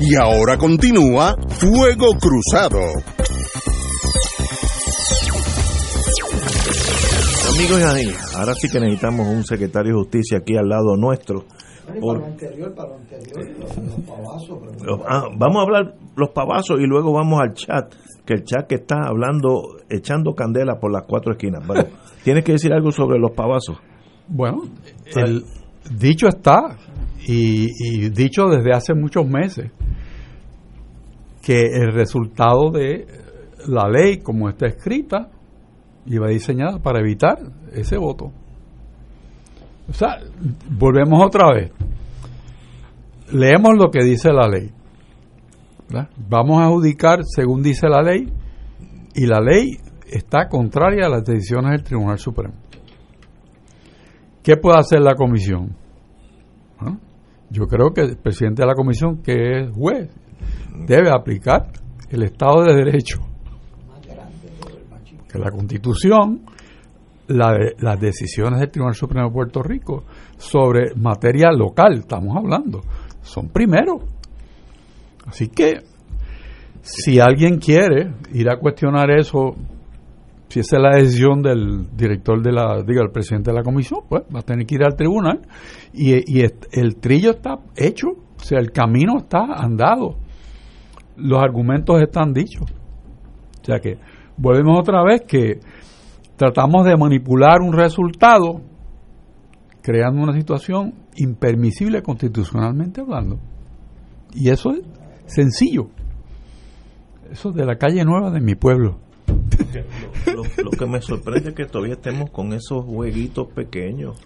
Y ahora continúa Fuego Cruzado. Amigos y amigas, ahora sí que necesitamos un secretario de justicia aquí al lado nuestro. Por- Los- ah, vamos a hablar los pavazos y luego vamos al chat, que el chat que está hablando, echando candela por las cuatro esquinas. Bueno, ¿Tienes que decir algo sobre los pavazos? Bueno, el dicho está, y, dicho desde hace muchos meses, que el resultado de la ley como está escrita iba diseñada para evitar ese voto. O sea, volvemos otra vez. Leemos lo que dice la ley. Vamos a adjudicar según dice la ley y la ley está contraria a las decisiones del Tribunal Supremo. ¿Qué puede hacer la comisión? Yo creo que el presidente de la comisión, que es juez, debe aplicar el Estado de Derecho, que la Constitución, las decisiones del Tribunal Supremo de Puerto Rico sobre materia local, estamos hablando, son primero. Así que si alguien quiere ir a cuestionar eso, si esa es la decisión del director de la, diga, el presidente de la comisión, pues va a tener que ir al tribunal y, y el trillo está hecho, o sea, el camino está andado, los argumentos están dichos. O sea que volvemos otra vez que tratamos de manipular un resultado creando una situación impermisible constitucionalmente hablando. Y eso es sencillo. Eso es de la calle nueva de mi pueblo. Lo, que me sorprende es que todavía estemos con esos jueguitos pequeños.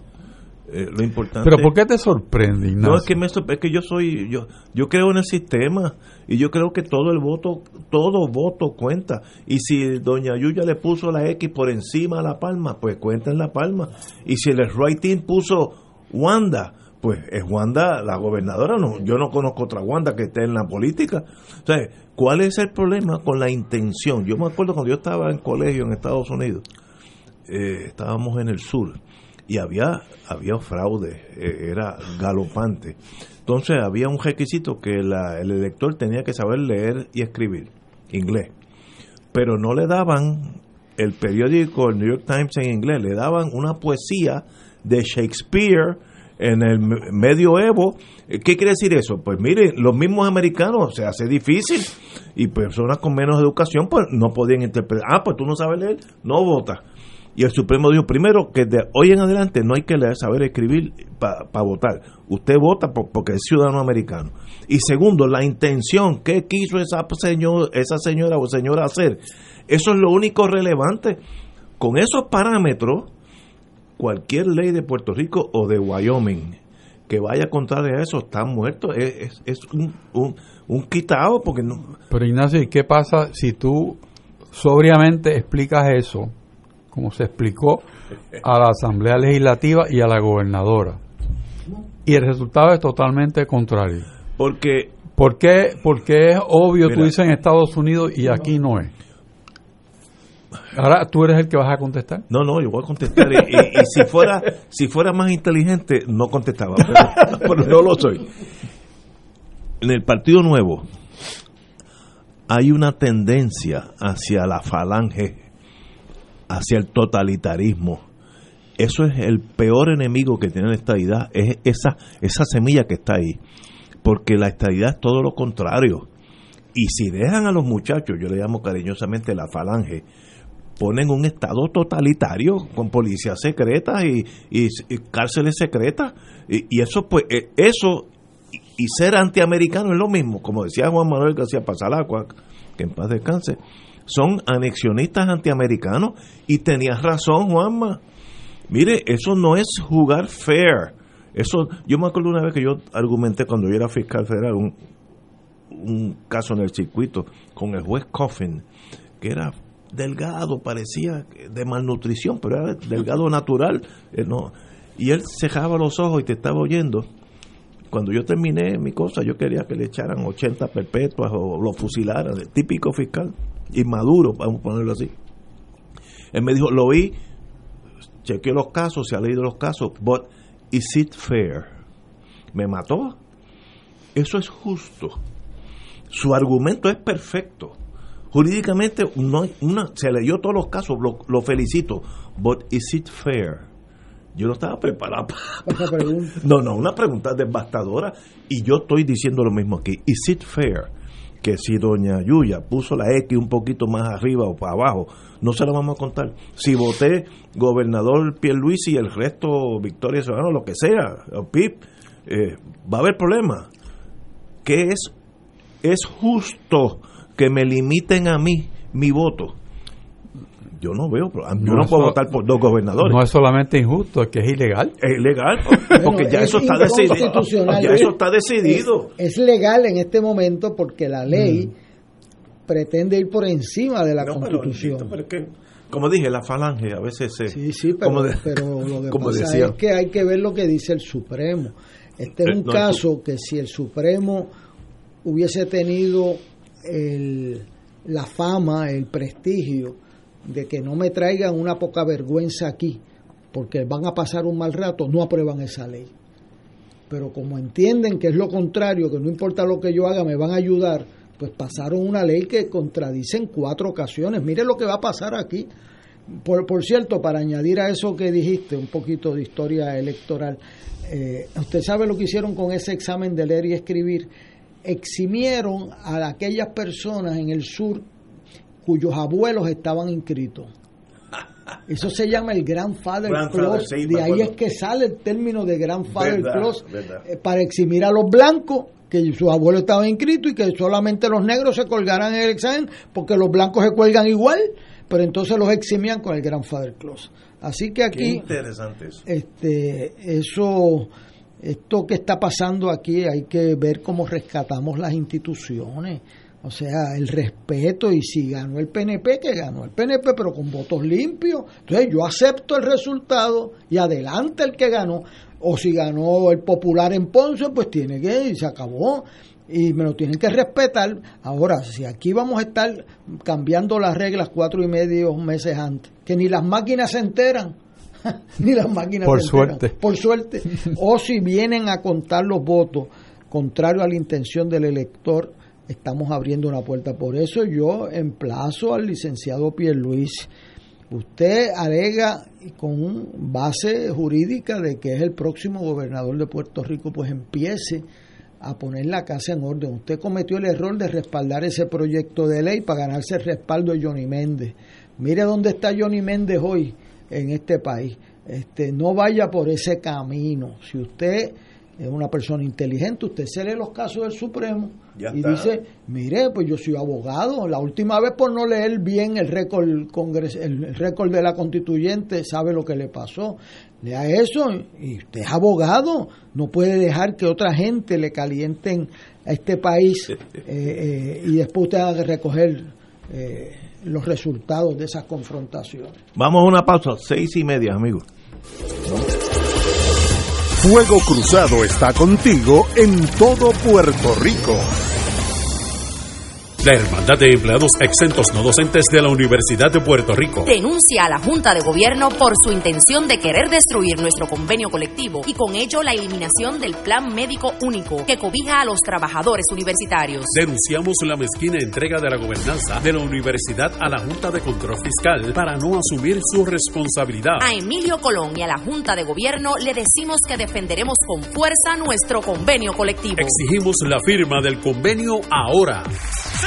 Eh, lo importante Pero ¿por qué te sorprende, Ignacio? No, es que, me, es que yo soy, yo, yo creo en el sistema y yo creo que todo el voto, todo voto cuenta. Y si doña Yuya le puso la X por encima a la palma, pues cuenta en la palma. Y si el writing puso Wanda, pues es Wanda la gobernadora. No, yo no conozco otra Wanda que esté en la política. O sea, ¿cuál es el problema con la intención? Yo me acuerdo cuando yo estaba en colegio en Estados Unidos, eh, estábamos en el sur y había había fraude, eh, era galopante. Entonces había un requisito que la- el elector tenía que saber leer y escribir inglés, pero no le daban el periódico el New York Times en inglés, le daban una poesía de Shakespeare en el me- medioevo. Eh, ¿Qué quiere decir eso? Pues mire, los mismos americanos se hace difícil y personas con menos educación pues no podían interpretar. Ah, pues tú no sabes leer, no votas. Y el Supremo dijo primero que de hoy en adelante no hay que leer, saber escribir para votar. Usted vota por- porque es ciudadano americano. Y segundo, la intención, ¿qué quiso esa, esa señora o señora hacer? Eso es lo único relevante. Con esos parámetros, cualquier ley de Puerto Rico o de Wyoming que vaya contra de eso está muerto. Es, es- es un, un, un quitado porque no, Pero Ignacio, ¿y qué pasa si tú sobriamente explicas eso, como se explicó a la Asamblea Legislativa y a la gobernadora? Y el resultado es totalmente contrario. porque ¿Por qué, porque es obvio, tú Mira. dices en Estados Unidos y aquí no es? Ahora tú eres el que vas a contestar. No, no, yo voy a contestar. Y, y- y si fuera si fuera más inteligente, no contestaba. Pero, pero no lo soy. En el Partido Nuevo hay una tendencia hacia la falange, hacia el totalitarismo. Eso es el peor enemigo que tiene la estadidad, es esa, esa semilla que está ahí. Porque la estadidad es todo lo contrario. Y si dejan a los muchachos, yo le llamo cariñosamente la falange, ponen un estado totalitario con policías secretas y, y- cárceles secretas. Y, eso pues eh, eso y, y ser antiamericano es lo mismo como decía Juan Manuel García Pasalacua que en paz descanse. Son anexionistas antiamericanos y tenías razón Juanma. Mire eso no es jugar fair. Eso yo me acuerdo una vez que yo argumenté cuando yo era fiscal federal un, un caso en el circuito con el juez Coffin que era delgado, parecía de malnutrición, pero era delgado natural. eh, no. Y él cejaba los ojos y te estaba oyendo. Cuando yo terminé mi cosa, yo quería que le echaran 80 perpetuas o lo fusilaran, el típico fiscal, inmaduro, vamos a ponerlo así. Él me dijo, lo oí, chequeé los casos, se ha leído los casos, but is it fair? Me mató. Eso es justo. Su argumento es perfecto. Jurídicamente no hay una, se leyó todos los casos, lo, lo felicito. But is it fair? Yo no estaba preparado para... Pregunta. No, no, una pregunta devastadora. Y yo estoy diciendo lo mismo aquí. Is it fair que si doña Yuya puso la X un poquito más arriba o para abajo, no se la vamos a contar? Si voté gobernador Pierluisi y el resto Victoria Ciudadano, lo que sea, o PIP, eh, va a haber problemas. ¿Qué es? Es justo que me limiten a mí mi voto. Yo no veo, yo no, es puedo so- votar por dos gobernadores. No es solamente injusto, es que es ilegal. Es ilegal, porque ya es eso está decidido. Ya eso está decidido. Es, es legal en este momento porque la ley pretende ir por encima de la No, Constitución. pero que, como dije, la falange a veces se. Sí, sí, pero, como de- pero lo que como pasa decía. es que hay que ver lo que dice el Supremo. Este Eh, es un no, caso que si el Supremo hubiese tenido el- la fama, el prestigio de que no me traigan una poca vergüenza aquí, porque van a pasar un mal rato, no aprueban esa ley. Pero como entienden que es lo contrario, que no importa lo que yo haga, me van a ayudar, pues pasaron una ley que contradice en cuatro ocasiones. Mire lo que va a pasar aquí. Por, por cierto, para añadir a eso que dijiste, un poquito de historia electoral, eh, usted sabe lo que hicieron con ese examen de leer y escribir. Eximieron a aquellas personas en el sur cuyos abuelos estaban inscritos. Eso se llama el Grandfather, Grandfather, Clause. sí, de ahí acuerdo. es que sale el término de Grandfather Verdad, Clause verdad. eh, para eximir a los blancos que sus abuelos estaban inscritos y que solamente los negros se colgaran en el examen porque los blancos se cuelgan igual. pero entonces los eximían con el Grandfather Clause. Así que aquí... Qué interesante eso. Este, eso, esto que está pasando aquí, hay que ver cómo rescatamos las instituciones. O sea, el respeto y si ganó el PNP, que ganó el PNP, pero con votos limpios. Entonces yo acepto el resultado y adelante el que ganó. O si ganó el popular en Ponce, pues tiene que y se acabó. Y me lo tienen que respetar. Ahora, si aquí vamos a estar cambiando las reglas cuatro y medio meses antes, que ni las máquinas se enteran, ni las máquinas Por suerte. por suerte, o si vienen a contar los votos contrario a la intención del elector, estamos abriendo una puerta. Por eso yo emplazo al licenciado Pierluis. Usted alega con base jurídica de que es el próximo gobernador de Puerto Rico, pues empiece a poner la casa en orden. Usted cometió el error de respaldar ese proyecto de ley para ganarse el respaldo de Johnny Méndez. Mire dónde está Johnny Méndez hoy en este país. Este, no vaya por ese camino. Si usted es una persona inteligente, usted se lee los casos del Supremo Ya y está. dice, mire, pues yo soy abogado. La última vez por no leer bien el récord el, el récord de la constituyente, sabe lo que le pasó. Lea eso y usted es abogado. No puede dejar que otra gente le calienten a este país eh, eh, y después usted haga que recoger eh, los resultados de esas confrontaciones. Vamos a una pausa, seis y media, amigos. Fuego Cruzado está contigo en todo Puerto Rico. La Hermandad de Empleados Exentos No Docentes de la Universidad de Puerto Rico. Denuncia a la Junta de Gobierno por su intención de querer destruir nuestro convenio colectivo y con ello la eliminación del Plan Médico Único que cobija a los trabajadores universitarios. Denunciamos la mezquina entrega de la gobernanza de la universidad a la Junta de Control Fiscal para no asumir su responsabilidad. A Emilio Colón y a la Junta de Gobierno le decimos que defenderemos con fuerza nuestro convenio colectivo. Exigimos la firma del convenio ahora.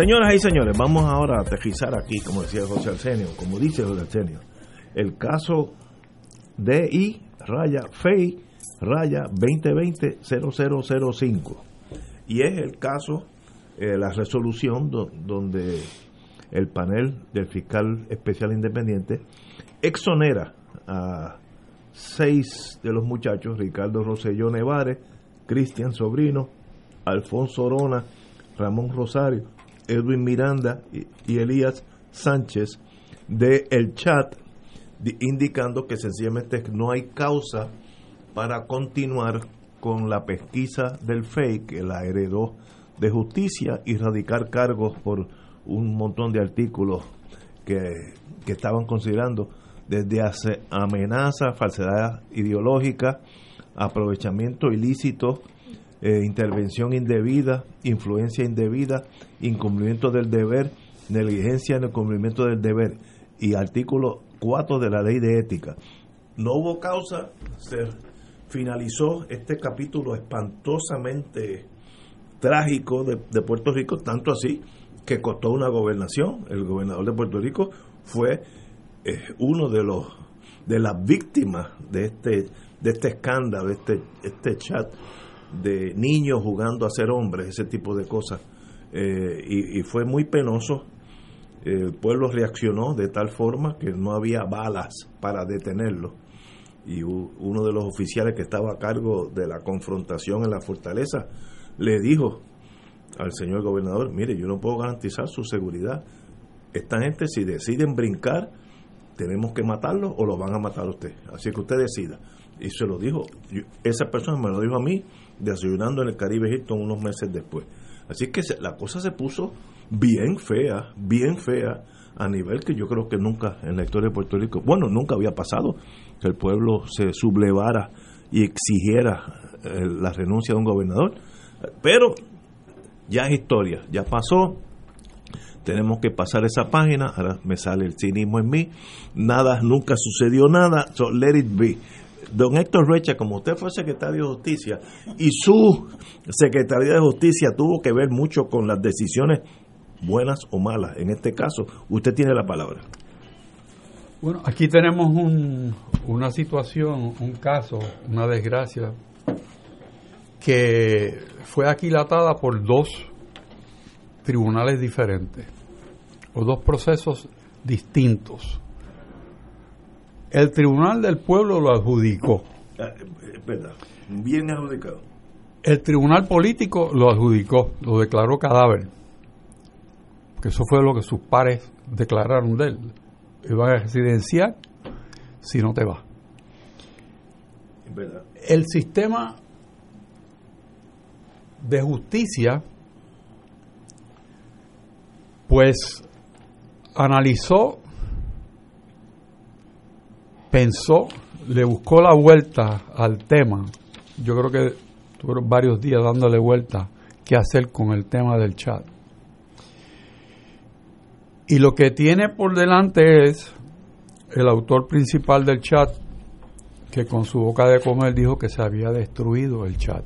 Señoras y señores, vamos ahora a aterrizar aquí, como decía José Arsenio, como dice José Arsenio, el caso DI raya FEI raya 2020-0005. Y es el caso, eh, la resolución do- donde el panel del fiscal especial independiente exonera a seis de los muchachos, Ricardo Rosselló Nevares, Cristian Sobrino, Alfonso Orona, Ramón Rosario, Edwin Miranda y, Elías Sánchez de el chat di- indicando que sencillamente no hay causa para continuar con la pesquisa del FEI que la heredó de justicia y radicar cargos por un montón de artículos que, que estaban considerando desde hace amenaza, falsedad ideológica, aprovechamiento ilícito, eh, intervención indebida, influencia indebida, incumplimiento del deber, negligencia en el cumplimiento del deber y artículo 4 de la ley de ética. no hubo causa, se finalizó este capítulo espantosamente trágico de, de Puerto Rico, tanto así que costó una gobernación. El gobernador de Puerto Rico fue eh, uno de los de las víctimas de este de este escándalo, este este chat de niños jugando a ser hombres, ese tipo de cosas. Eh, y, fue muy penoso. El pueblo reaccionó de tal forma que no había balas para detenerlo. Y uno de los oficiales que estaba a cargo de la confrontación en la fortaleza le dijo al señor gobernador, mire, yo no puedo garantizar su seguridad. Esta gente si deciden brincar, tenemos que matarlo o lo van a matar a usted. Así que usted decida. Y se lo dijo, esa persona me lo dijo a mí, desayunando en el Caribe Hilton unos meses después. Así que la cosa se puso bien fea, bien fea, a nivel que yo creo que nunca en la historia de Puerto Rico, bueno, nunca había pasado que el pueblo se sublevara y exigiera eh, la renuncia de un gobernador. Pero ya es historia, ya pasó, tenemos que pasar esa página, ahora me sale el cinismo en mí, nada, nunca sucedió nada, so let it be. Don Héctor Recha, como usted fue secretario de Justicia y su Secretaría de Justicia tuvo que ver mucho con las decisiones buenas o malas, en este caso, usted tiene la palabra. Bueno, aquí tenemos un- una situación, un caso, una desgracia, que fue aquilatada por dos tribunales diferentes, o dos procesos distintos. El Tribunal del Pueblo lo adjudicó, Ah, Es verdad, bien adjudicado. el Tribunal Político lo adjudicó, lo declaró cadáver, porque eso fue lo que sus pares declararon de él. Iban a residenciar si no te vas. Es verdad. el sistema de justicia pues analizó pensó le buscó la vuelta al tema yo creo que tuvieron varios días dándole vuelta qué hacer con el tema del chat y lo que tiene por delante es el autor principal del chat que con su boca de comer dijo que se había destruido el chat.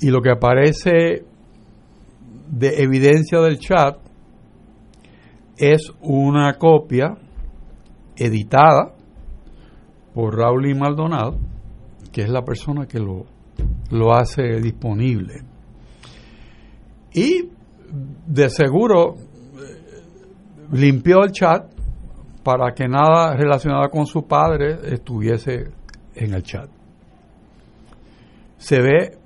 Y lo que aparece de evidencia del chat es una copia editada por Raúl y Maldonado, que es la persona que lo, lo hace disponible. Y de seguro eh, limpió el chat para que nada relacionado con su padre estuviese en el chat. Se ve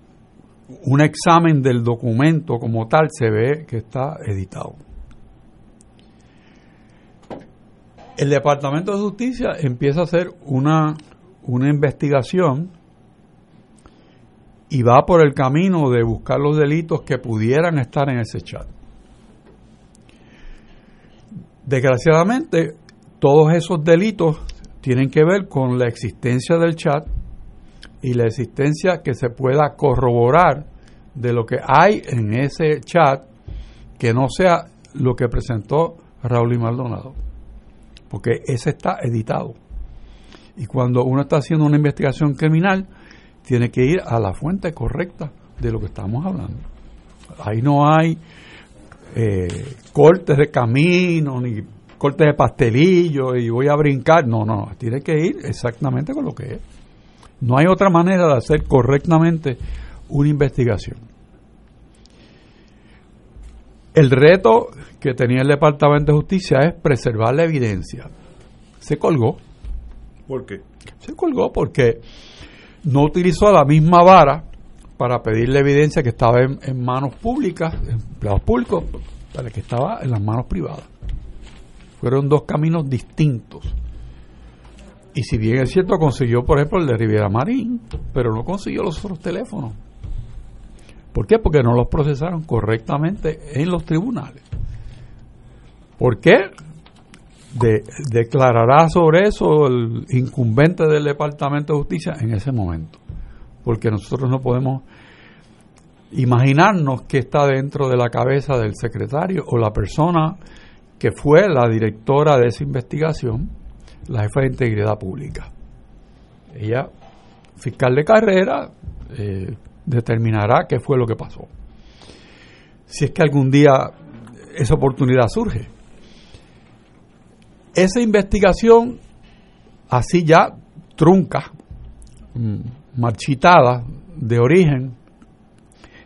un examen del documento como tal, se ve que está editado. El Departamento de Justicia empieza a hacer una, una investigación y va por el camino de buscar los delitos que pudieran estar en ese chat. Desgraciadamente, todos esos delitos tienen que ver con la existencia del chat y la existencia que se pueda corroborar de lo que hay en ese chat que no sea lo que presentó Raúl y Maldonado, porque ese está editado. Y cuando uno está haciendo una investigación criminal, tiene que ir a la fuente correcta de lo que estamos hablando. Ahí no hay eh, cortes de camino, ni cortes de pastelillo y voy a brincar. No, no, tiene que ir exactamente con lo que es. No hay otra manera de hacer correctamente una investigación. El reto que tenía el Departamento de Justicia es preservar la evidencia. Se colgó. ¿Por qué? Se colgó porque no utilizó la misma vara para pedir la evidencia que estaba en, en manos públicas, empleados públicos, para que estaba en las manos privadas. Fueron dos caminos distintos. Y si bien es cierto, consiguió, por ejemplo, el de Riviera Marín, pero no consiguió los otros teléfonos. ¿Por qué? Porque no los procesaron correctamente en los tribunales. ¿Por qué? De, declarará sobre eso el incumbente del Departamento de Justicia en ese momento. Porque nosotros no podemos imaginarnos qué está dentro de la cabeza del secretario o la persona que fue la directora de esa investigación, la jefa de integridad pública. Ella, fiscal de carrera, eh, determinará qué fue lo que pasó. Si es que algún día esa oportunidad surge. Esa investigación, así ya trunca, mm, marchitada de origen,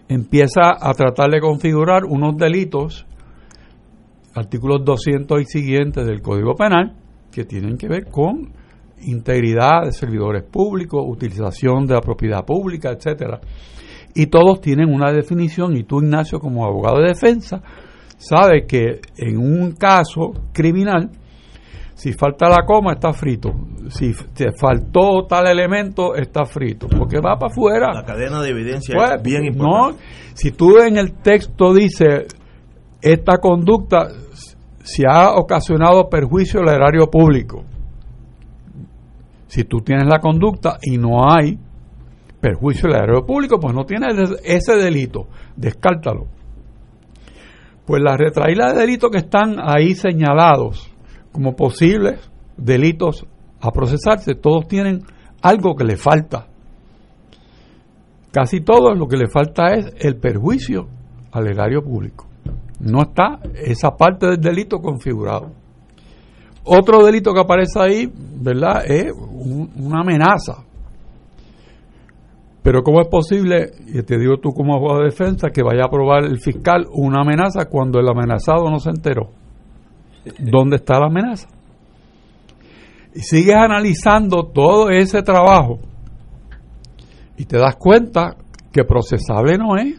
empieza a tratar de configurar unos delitos, artículos 200 y siguientes del Código Penal, que tienen que ver con integridad de servidores públicos, utilización de la propiedad pública, etcétera. Y todos tienen una definición y tú, Ignacio, como abogado de defensa, sabes que en un caso criminal, si falta la coma, está frito. Si te faltó tal elemento, está frito. Porque va para afuera. La cadena de evidencia Pues, es bien importante. No, si tú en el texto dice esta conducta se ha ocasionado perjuicio al erario público. Si tú tienes la conducta y no hay perjuicio al erario público, pues no tienes ese delito, descártalo. Pues las retraídas de delitos que están ahí señalados como posibles delitos a procesarse, todos tienen algo que le falta. Casi todo lo que le falta es el perjuicio al erario público. No está esa parte del delito configurado. Otro delito que aparece ahí, ¿verdad? Es un- una amenaza. Pero ¿cómo es posible, y te digo tú como abogado de defensa, que vaya a aprobar el fiscal una amenaza cuando el amenazado no se enteró? ¿Dónde está la amenaza? Y sigues analizando todo ese trabajo y te das cuenta que procesable no es.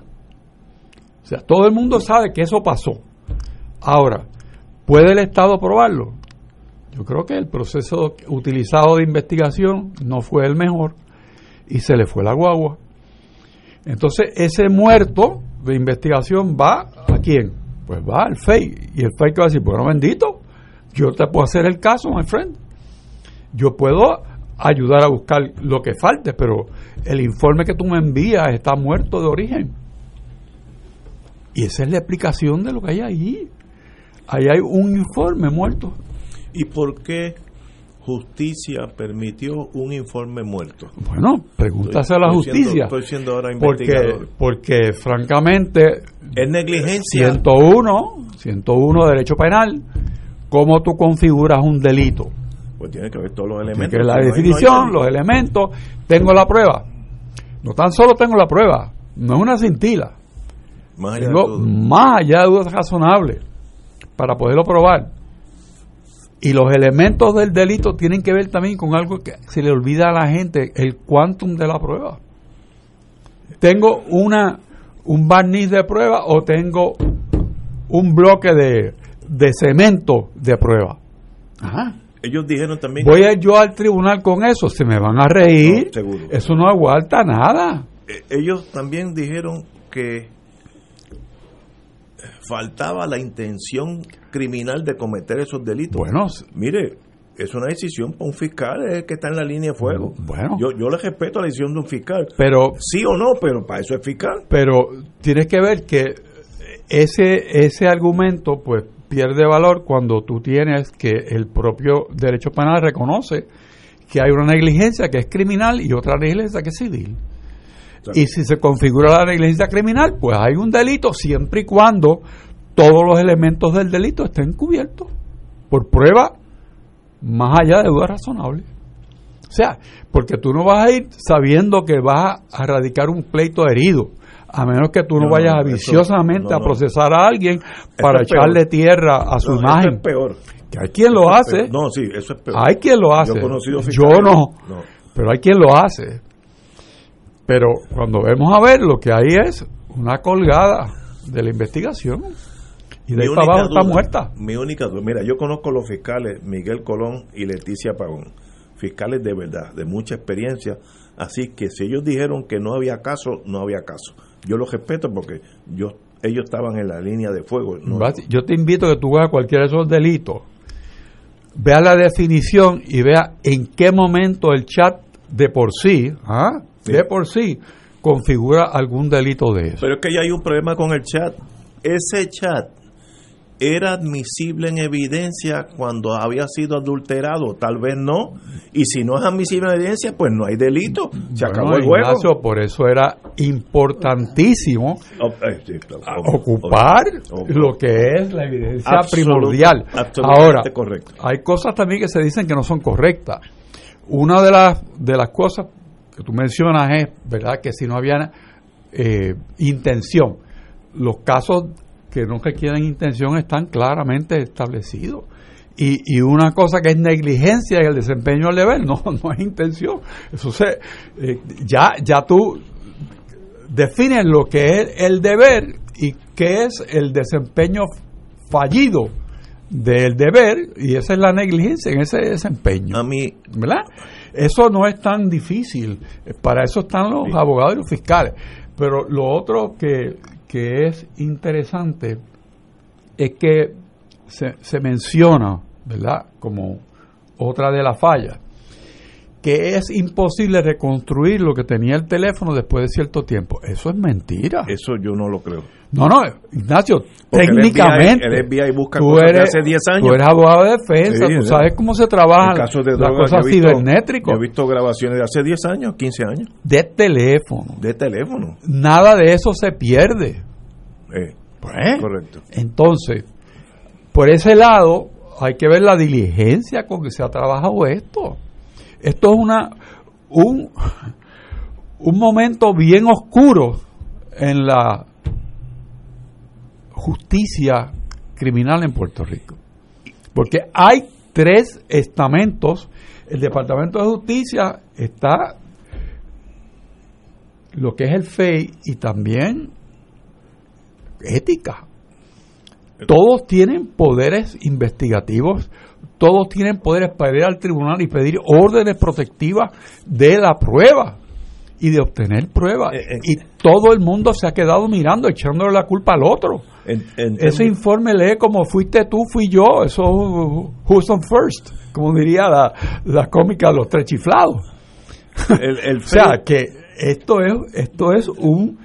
O sea, todo el mundo sabe que eso pasó. Ahora, ¿puede el Estado probarlo? Yo creo que el proceso utilizado de investigación no fue el mejor y se le fue la guagua. Entonces, ese muerto de investigación va a quién? Pues va al FEI. Y el FEI que va a decir, bueno, bendito, yo te puedo hacer el caso, my friend. Yo puedo ayudar a buscar lo que falte, pero el informe que tú me envías está muerto de origen. Y esa es la explicación de lo que hay ahí. Ahí hay un informe muerto. ¿Y por qué justicia permitió un informe muerto? Bueno, pregúntase a la Estoy siendo- justicia. estoy siendo ahora porque, investigador. porque francamente, Es negligencia. 101, 101 derecho penal, ¿cómo tú configuras un delito? Pues tiene que ver todos los Tiene elementos. que ver la no no definición, delito. los elementos, tengo la prueba. No tan solo tengo la prueba, no es una cintila. Más allá de Tengo todo. más allá de dudas razonables para poderlo probar. Y los elementos del delito tienen que ver también con algo que se le olvida a la gente, el quantum de la prueba. Tengo una un barniz de prueba o tengo un bloque de, de cemento de prueba. Ajá. Ellos dijeron también. Voy a yo al tribunal con eso, se me van a reír. No, seguro. Eso no aguanta nada. Eh, ellos también dijeron que faltaba la intención criminal de cometer esos delitos. Bueno, mire, es una decisión para un fiscal es el que está en la línea de fuego. Bueno. yo, yo le respeto la decisión de un fiscal. Pero sí o no, pero para eso es fiscal. pero tienes que ver que ese ese argumento pues pierde valor cuando tú tienes que el propio derecho penal reconoce que hay una negligencia que es criminal y otra negligencia que es civil. Y si se configura la negligencia criminal, pues hay un delito siempre y cuando todos los elementos del delito estén cubiertos por prueba más allá de dudas razonables. O sea, porque tú no vas a ir sabiendo que vas a radicar un pleito herido, a menos que tú no, No, vayas no, viciosamente no, a procesar a alguien para echarle tierra a su No, eso imagen. es peor. Que hay quien lo Eso hace. peor. No, sí, eso es peor. Hay quien lo hace. Yo he conocido Yo fiscales- no, no. Pero hay quien lo hace. Pero cuando vemos a ver, lo que hay es una colgada de la investigación. Y de Mi única abajo está muerta. Mi única duda, mira, yo conozco los fiscales Miguel Colón y Leticia Pagón, fiscales de verdad, de mucha experiencia, así que si ellos dijeron que no había caso, no había caso. Yo los respeto porque yo ellos estaban en la línea de fuego. no- Yo te invito a que tú veas cualquiera de esos delitos, vea la definición y vea en qué momento el chat de por sí, ¿ah? De por sí, configura algún delito de eso. Pero es que ya hay un problema con el chat. Ese chat era admisible en evidencia cuando había sido adulterado, tal vez no, y si no es admisible en evidencia, pues no hay delito, se Bueno, acabó el juego. Ignacio, por eso era importantísimo Oh, eh, ocupar lo que es la evidencia primordial. Ahora, correcto. hay cosas también que se dicen que no son correctas. Una de las, de las cosas que tú mencionas es, ¿verdad?, que si no había eh, intención, los casos que no requieren intención están claramente establecidos. Y, y una cosa que es negligencia en el desempeño del deber, no, no es intención. Eso se, eh, ya, ya tú defines lo que es el deber y qué es el desempeño fallido del deber y esa es la negligencia en ese desempeño. A mí, ¿verdad? Eso no es tan difícil. Para eso están los abogados y los fiscales. Pero lo otro que, que es interesante es que se, se menciona, ¿verdad? Como otra de las fallas, que es imposible reconstruir lo que tenía el teléfono después de cierto tiempo. Eso es mentira. Eso yo no lo creo. No, no, Ignacio, Porque el técnicamente. FBI el FBI busca tú cosas de eres, hace 10 años. Tú eres abogado de defensa, Sí, tú sabes cómo se trabaja las cosas. Yo he visto grabaciones de hace 10 años, 15 años, De teléfono. de teléfono. Nada de eso se pierde. Eh, Pues, correcto. Entonces, por ese lado, hay que ver la diligencia con que se ha trabajado esto. Esto es una un, un momento bien oscuro en la justicia criminal en Puerto Rico. Porque hay tres estamentos. El Departamento de Justicia está lo que es el FEI y también ética. Todos tienen poderes investigativos, todos tienen poderes para ir al tribunal y pedir órdenes protectivas de la prueba y de obtener pruebas. Eh, y todo el mundo se ha quedado mirando, echándole la culpa al otro. En- en Ese informe lee como fuiste tú, fui yo. Eso, who's on first, como diría la, la cómica de los tres chiflados. el, el O sea, que esto es, esto es un...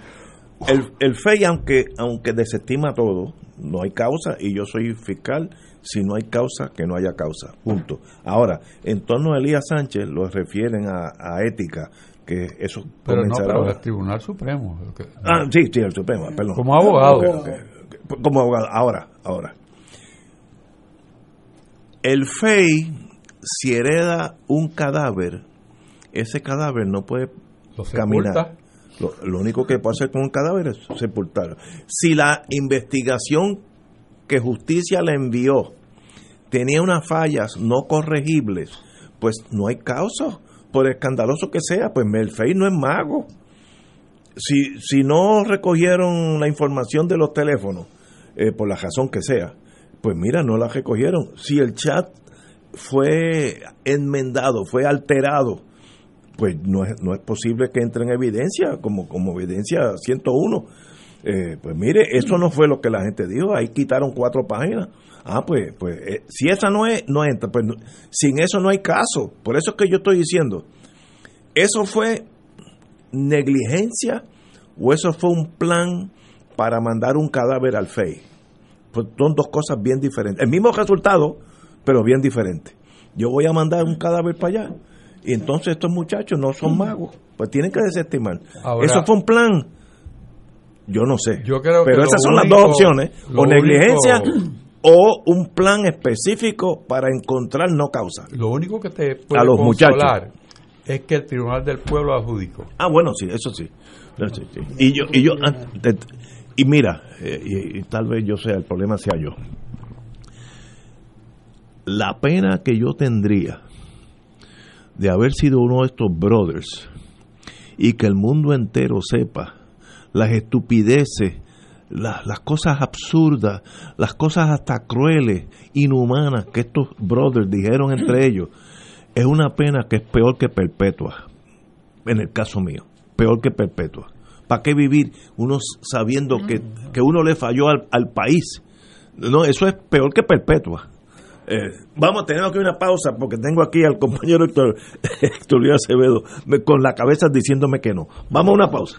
el, el FEI, aunque, aunque desestima todo, no hay causa y yo soy fiscal. Si no hay causa, que no haya causa. Punto. Ahora, en torno a Elías Sánchez, lo refieren a, a ética, que eso Pero no, pero el Tribunal Supremo. que- Ah, sí, sí, el Supremo, perdón. Como abogado. Como abogado. Ahora, ahora. El FEI, si hereda un cadáver, ese cadáver no puede caminar. Lo, lo único que puede hacer con un cadáver es sepultarlo. Si la investigación que justicia le envió tenía unas fallas no corregibles, pues no hay causa, por escandaloso que sea, pues el FEI no es mago. Si, si no recogieron la información de los teléfonos, eh, por la razón que sea, pues mira, no la recogieron. Si el chat fue enmendado, fue alterado, pues no es, no es posible que entre en evidencia, como, como evidencia 101. Eh, pues mire, eso no fue lo que la gente dijo, ahí quitaron cuatro páginas. Ah, pues, pues eh, si esa no es, no entra, pues no- sin eso no hay caso. Por eso es que yo estoy diciendo, ¿eso fue negligencia o eso fue un plan para mandar un cadáver al FEI? Pues son dos cosas bien diferentes. El mismo resultado, pero bien diferente. Yo voy a mandar un cadáver para allá y entonces estos muchachos no son magos, pues tienen que desestimar. Ahora- eso fue un plan. Yo no sé. Yo creo que pero esas son las dos opciones, o negligencia único- o un plan específico para encontrar no causa. Lo único que te puede A los consolar es que el Tribunal del Pueblo adjudicó. Ah, bueno, sí, eso sí. Y yo, y yo, ah, y mira, eh, y, y tal vez yo sea, el problema sea yo. La pena que yo tendría de haber sido uno de estos brothers y que el mundo entero sepa las estupideces, las, las cosas absurdas, las cosas hasta crueles, inhumanas que estos brothers dijeron entre ellos, es una pena que es peor que perpetua en el caso mío, peor que perpetua. ¿Para qué vivir uno sabiendo que, que uno le falló al, al país? No, eso es peor que perpetua. Eh, vamos, tenemos que una pausa porque tengo aquí al compañero Héctor, Héctor Luis Acevedo me- con la cabeza diciéndome que no. Vamos a una pausa.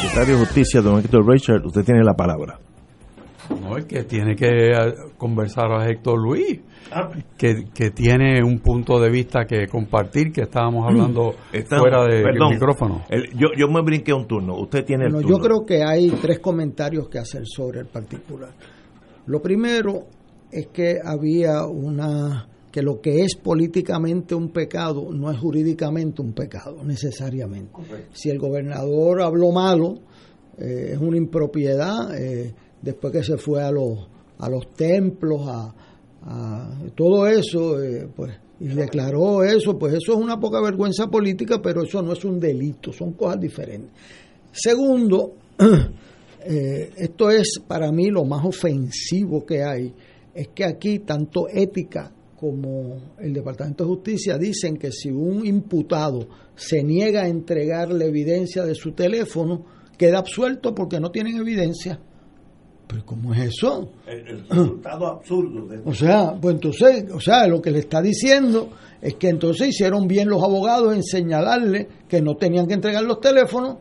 Secretario de Justicia, don Héctor Richard, usted tiene la palabra. No, el que tiene que eh, conversar a Héctor Luis, que, que tiene un punto de vista que compartir, que estábamos hablando Está- fuera del perdón, micrófono. el- yo, yo me brinqué un turno. Usted tiene el Bueno, turno. yo creo que hay tres comentarios que hacer sobre el particular. Lo primero es que había una que lo que es políticamente un pecado no es jurídicamente un pecado necesariamente. Si el gobernador habló malo, eh, es una impropiedad eh, después que se fue a los a los templos a, a todo eso eh, pues y declaró eso, pues eso es una poca vergüenza política, pero eso no es un delito, son cosas diferentes. Segundo, eh, esto es para mí lo más ofensivo que hay, es que aquí tanto ética como el Departamento de Justicia dicen que si un imputado se niega a entregar la evidencia de su teléfono, queda absuelto porque no tienen evidencia. Pero ¿cómo es eso? El, el resultado absurdo de O sea, pues entonces, o sea, lo que le está diciendo es que entonces hicieron bien los abogados en señalarle que no tenían que entregar los teléfonos.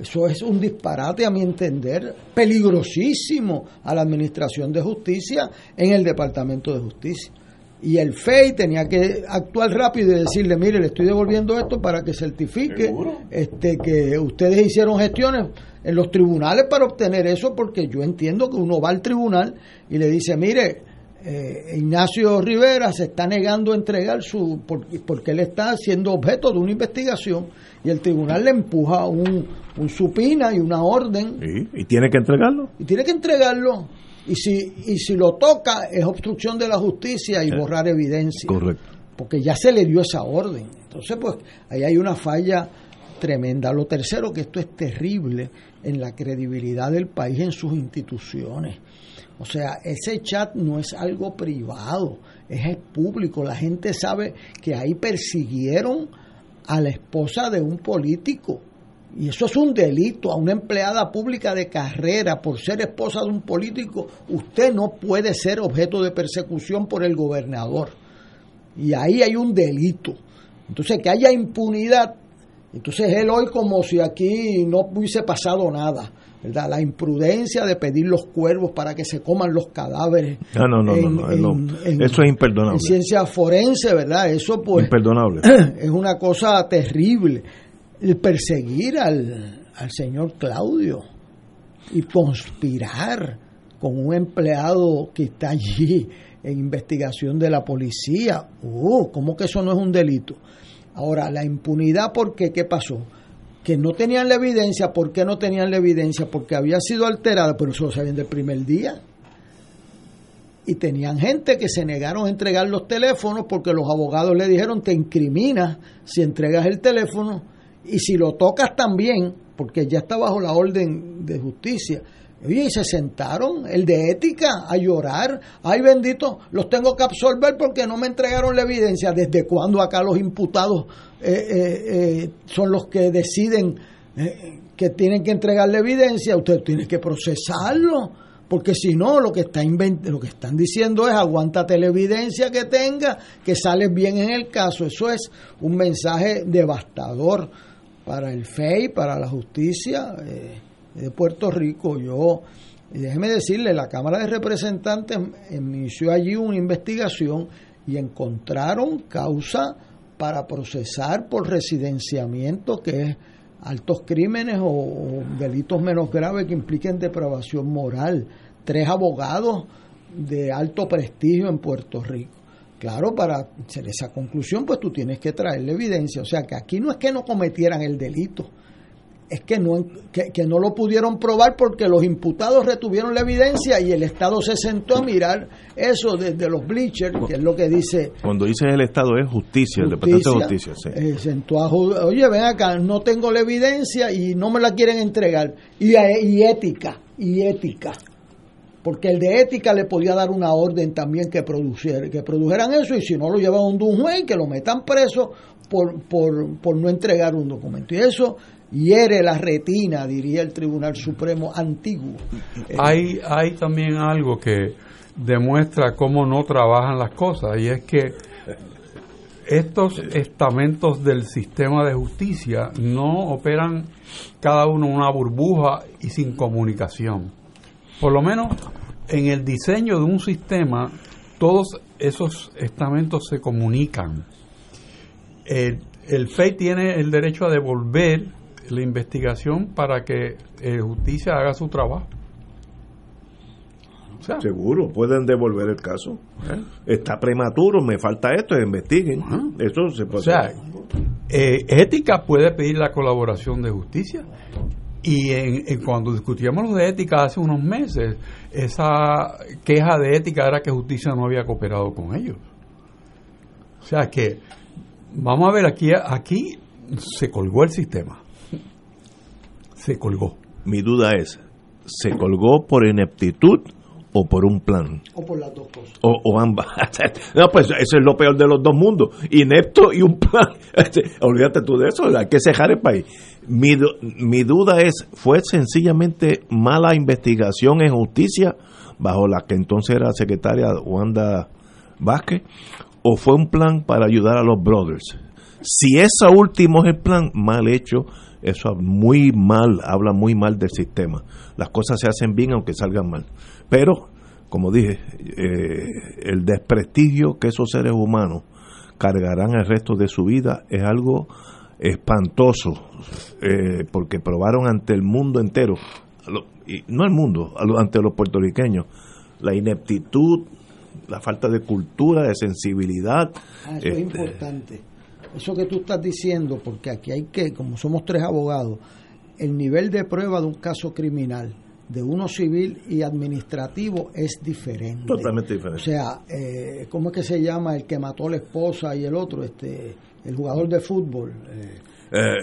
Eso es un disparate, a mi entender, peligrosísimo a la Administración de Justicia en el Departamento de Justicia. Y el FEI tenía que actuar rápido y decirle, mire, le estoy devolviendo esto para que certifique este, que ustedes hicieron gestiones en los tribunales para obtener eso, porque yo entiendo que uno va al tribunal y le dice, mire, eh, Ignacio Rivera se está negando a entregar su, por- porque él está siendo objeto de una investigación y el tribunal le empuja un, un supina y una orden y tiene que entregarlo. y tiene que entregarlo. Y si, y si lo toca es obstrucción de la justicia y Eh, borrar evidencia. Correcto. Porque ya se le dio esa orden. Entonces, pues ahí hay una falla tremenda. Lo tercero, que esto es terrible en la credibilidad del país en sus instituciones. O sea, ese chat no es algo privado, es público. La gente sabe que ahí persiguieron a la esposa de un político. Y eso es un delito a una empleada pública de carrera por ser esposa de un político. Usted no puede ser objeto de persecución por el gobernador. Y ahí hay un delito. Entonces, que haya impunidad. Entonces, él hoy como si aquí no hubiese pasado nada. ¿Verdad? La imprudencia de pedir los cuervos para que se coman los cadáveres. No, no, no, no, no, en- no. en- Eso es imperdonable. En ciencia forense, ¿verdad? Eso pues Imperdonable. es una cosa terrible. El perseguir al, al señor Claudio y conspirar con un empleado que está allí en investigación de la policía. Uh, ¿Cómo que eso no es un delito? Ahora, la impunidad, ¿por qué? ¿Qué pasó? Que no tenían la evidencia. ¿Por qué no tenían la evidencia? Porque había sido alterada, pero eso lo sabían del primer día. Y tenían gente que se negaron a entregar los teléfonos porque los abogados le dijeron te incriminas si entregas el teléfono y si lo tocas también, porque ya está bajo la orden de justicia. Oye, y se sentaron, el de ética, a llorar. Ay, bendito, los tengo que absorber porque no me entregaron la evidencia. ¿Desde cuándo acá los imputados eh, eh, eh, son los que deciden que tienen que entregar la evidencia? Usted tiene que procesarlo, porque si no, lo que, está lo que están diciendo es aguántate la evidencia que tenga, que sales bien en el caso. Eso es un mensaje devastador para el FEI, para la justicia de Puerto Rico. Yo, déjeme decirle, la Cámara de Representantes inició allí una investigación y encontraron causa para procesar por residenciamiento, que es altos crímenes o, delitos menos graves que impliquen depravación moral. Tres abogados de alto prestigio en Puerto Rico. Claro, para hacer esa conclusión, pues tú tienes que traerle evidencia. O sea, que aquí no es que no cometieran el delito, es que no, que, no lo pudieron probar porque los imputados retuvieron la evidencia y el Estado se sentó a mirar eso desde los bleachers, que es lo que dice... Cuando dice el Estado es justicia, el Departamento de Justicia. Sí. Eh, sentó a, oye, ven acá, no tengo la evidencia y no me la quieren entregar. Y, y ética, y ética. Porque el de ética le podía dar una orden también que, produciera, que produjeran eso y si no lo llevan a un juez, que lo metan preso por, por, por no entregar un documento. Y eso hiere la retina, diría el Tribunal Supremo antiguo. Hay, hay también algo que demuestra cómo no trabajan las cosas y es que estos estamentos del sistema de justicia no operan cada uno en una burbuja y sin comunicación. Por lo menos en el diseño de un sistema, todos esos estamentos se comunican. El, el FEI tiene el derecho a devolver la investigación para que eh, justicia haga su trabajo. Seguro, pueden devolver el caso. ¿Eh? Está prematuro, me falta esto, investiguen. Eso se puede O sea, eh, ética puede pedir la colaboración de justicia. Y en, cuando discutíamos lo de ética hace unos meses, esa queja de ética era que justicia no había cooperado con ellos. O sea que, vamos a ver, aquí, aquí se colgó el sistema se colgó. Mi duda es, ¿se colgó por ineptitud o por un plan? O por las dos cosas. O, ambas. no, pues eso es lo peor de los dos mundos. Inepto y un plan. Olvídate tú de eso, hay que cejar el país. Mi, mi duda es, ¿fue sencillamente mala investigación en justicia bajo la que entonces era secretaria Wanda Vázquez? ¿O fue un plan para ayudar a los brothers? Si ese último es el plan, mal hecho, eso muy mal, habla muy mal del sistema. Las cosas se hacen bien aunque salgan mal. Pero, como dije, eh, el desprestigio que esos seres humanos cargarán el resto de su vida es algo espantoso, eh, porque probaron ante el mundo entero, y no el mundo, ante los puertorriqueños, la ineptitud, la falta de cultura, de sensibilidad. Ah, eso es este, importante eso que tú estás diciendo, porque aquí hay que, como somos tres abogados, el nivel de prueba de un caso criminal, de uno civil y administrativo, es diferente. Totalmente diferente. O sea, eh, ¿cómo es que se llama el que mató a la esposa y el otro, este, el jugador de fútbol? Eh, eh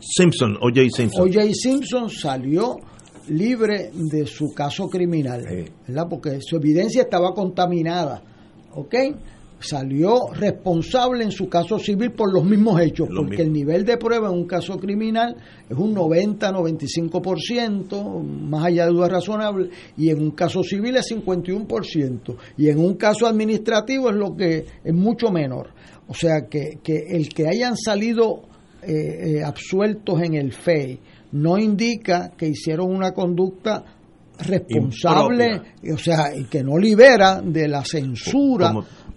Simpson, O.J. Simpson. O.J. Simpson salió libre de su caso criminal, ¿verdad? Porque su evidencia estaba contaminada, ¿ok? salió responsable en su caso civil por los mismos hechos, porque el nivel de prueba en un caso criminal es un 90-95%, más allá de dudas razonables, y en un caso civil es 51%, y en un caso administrativo es lo que es mucho menor. O sea que, que el que hayan salido eh, eh, absueltos en el FEI no indica que hicieron una conducta responsable, o sea, y que no libera de la censura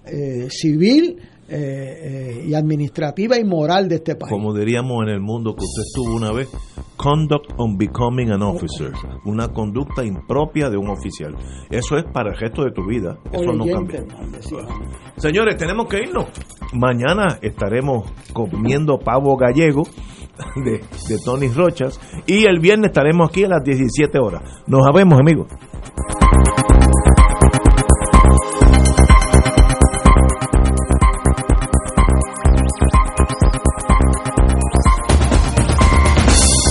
eh, civil eh, eh, y administrativa y moral de este país. Como diríamos en el mundo que usted estuvo una vez, Conduct on Becoming an Officer, una conducta impropia de un oficial. Eso es para el resto de tu vida, eso no cambia. Señores, tenemos que irnos. Mañana estaremos comiendo pavo gallego de, de Tony Rochas. Y el viernes estaremos aquí a las 17 horas. Nos vemos, amigos.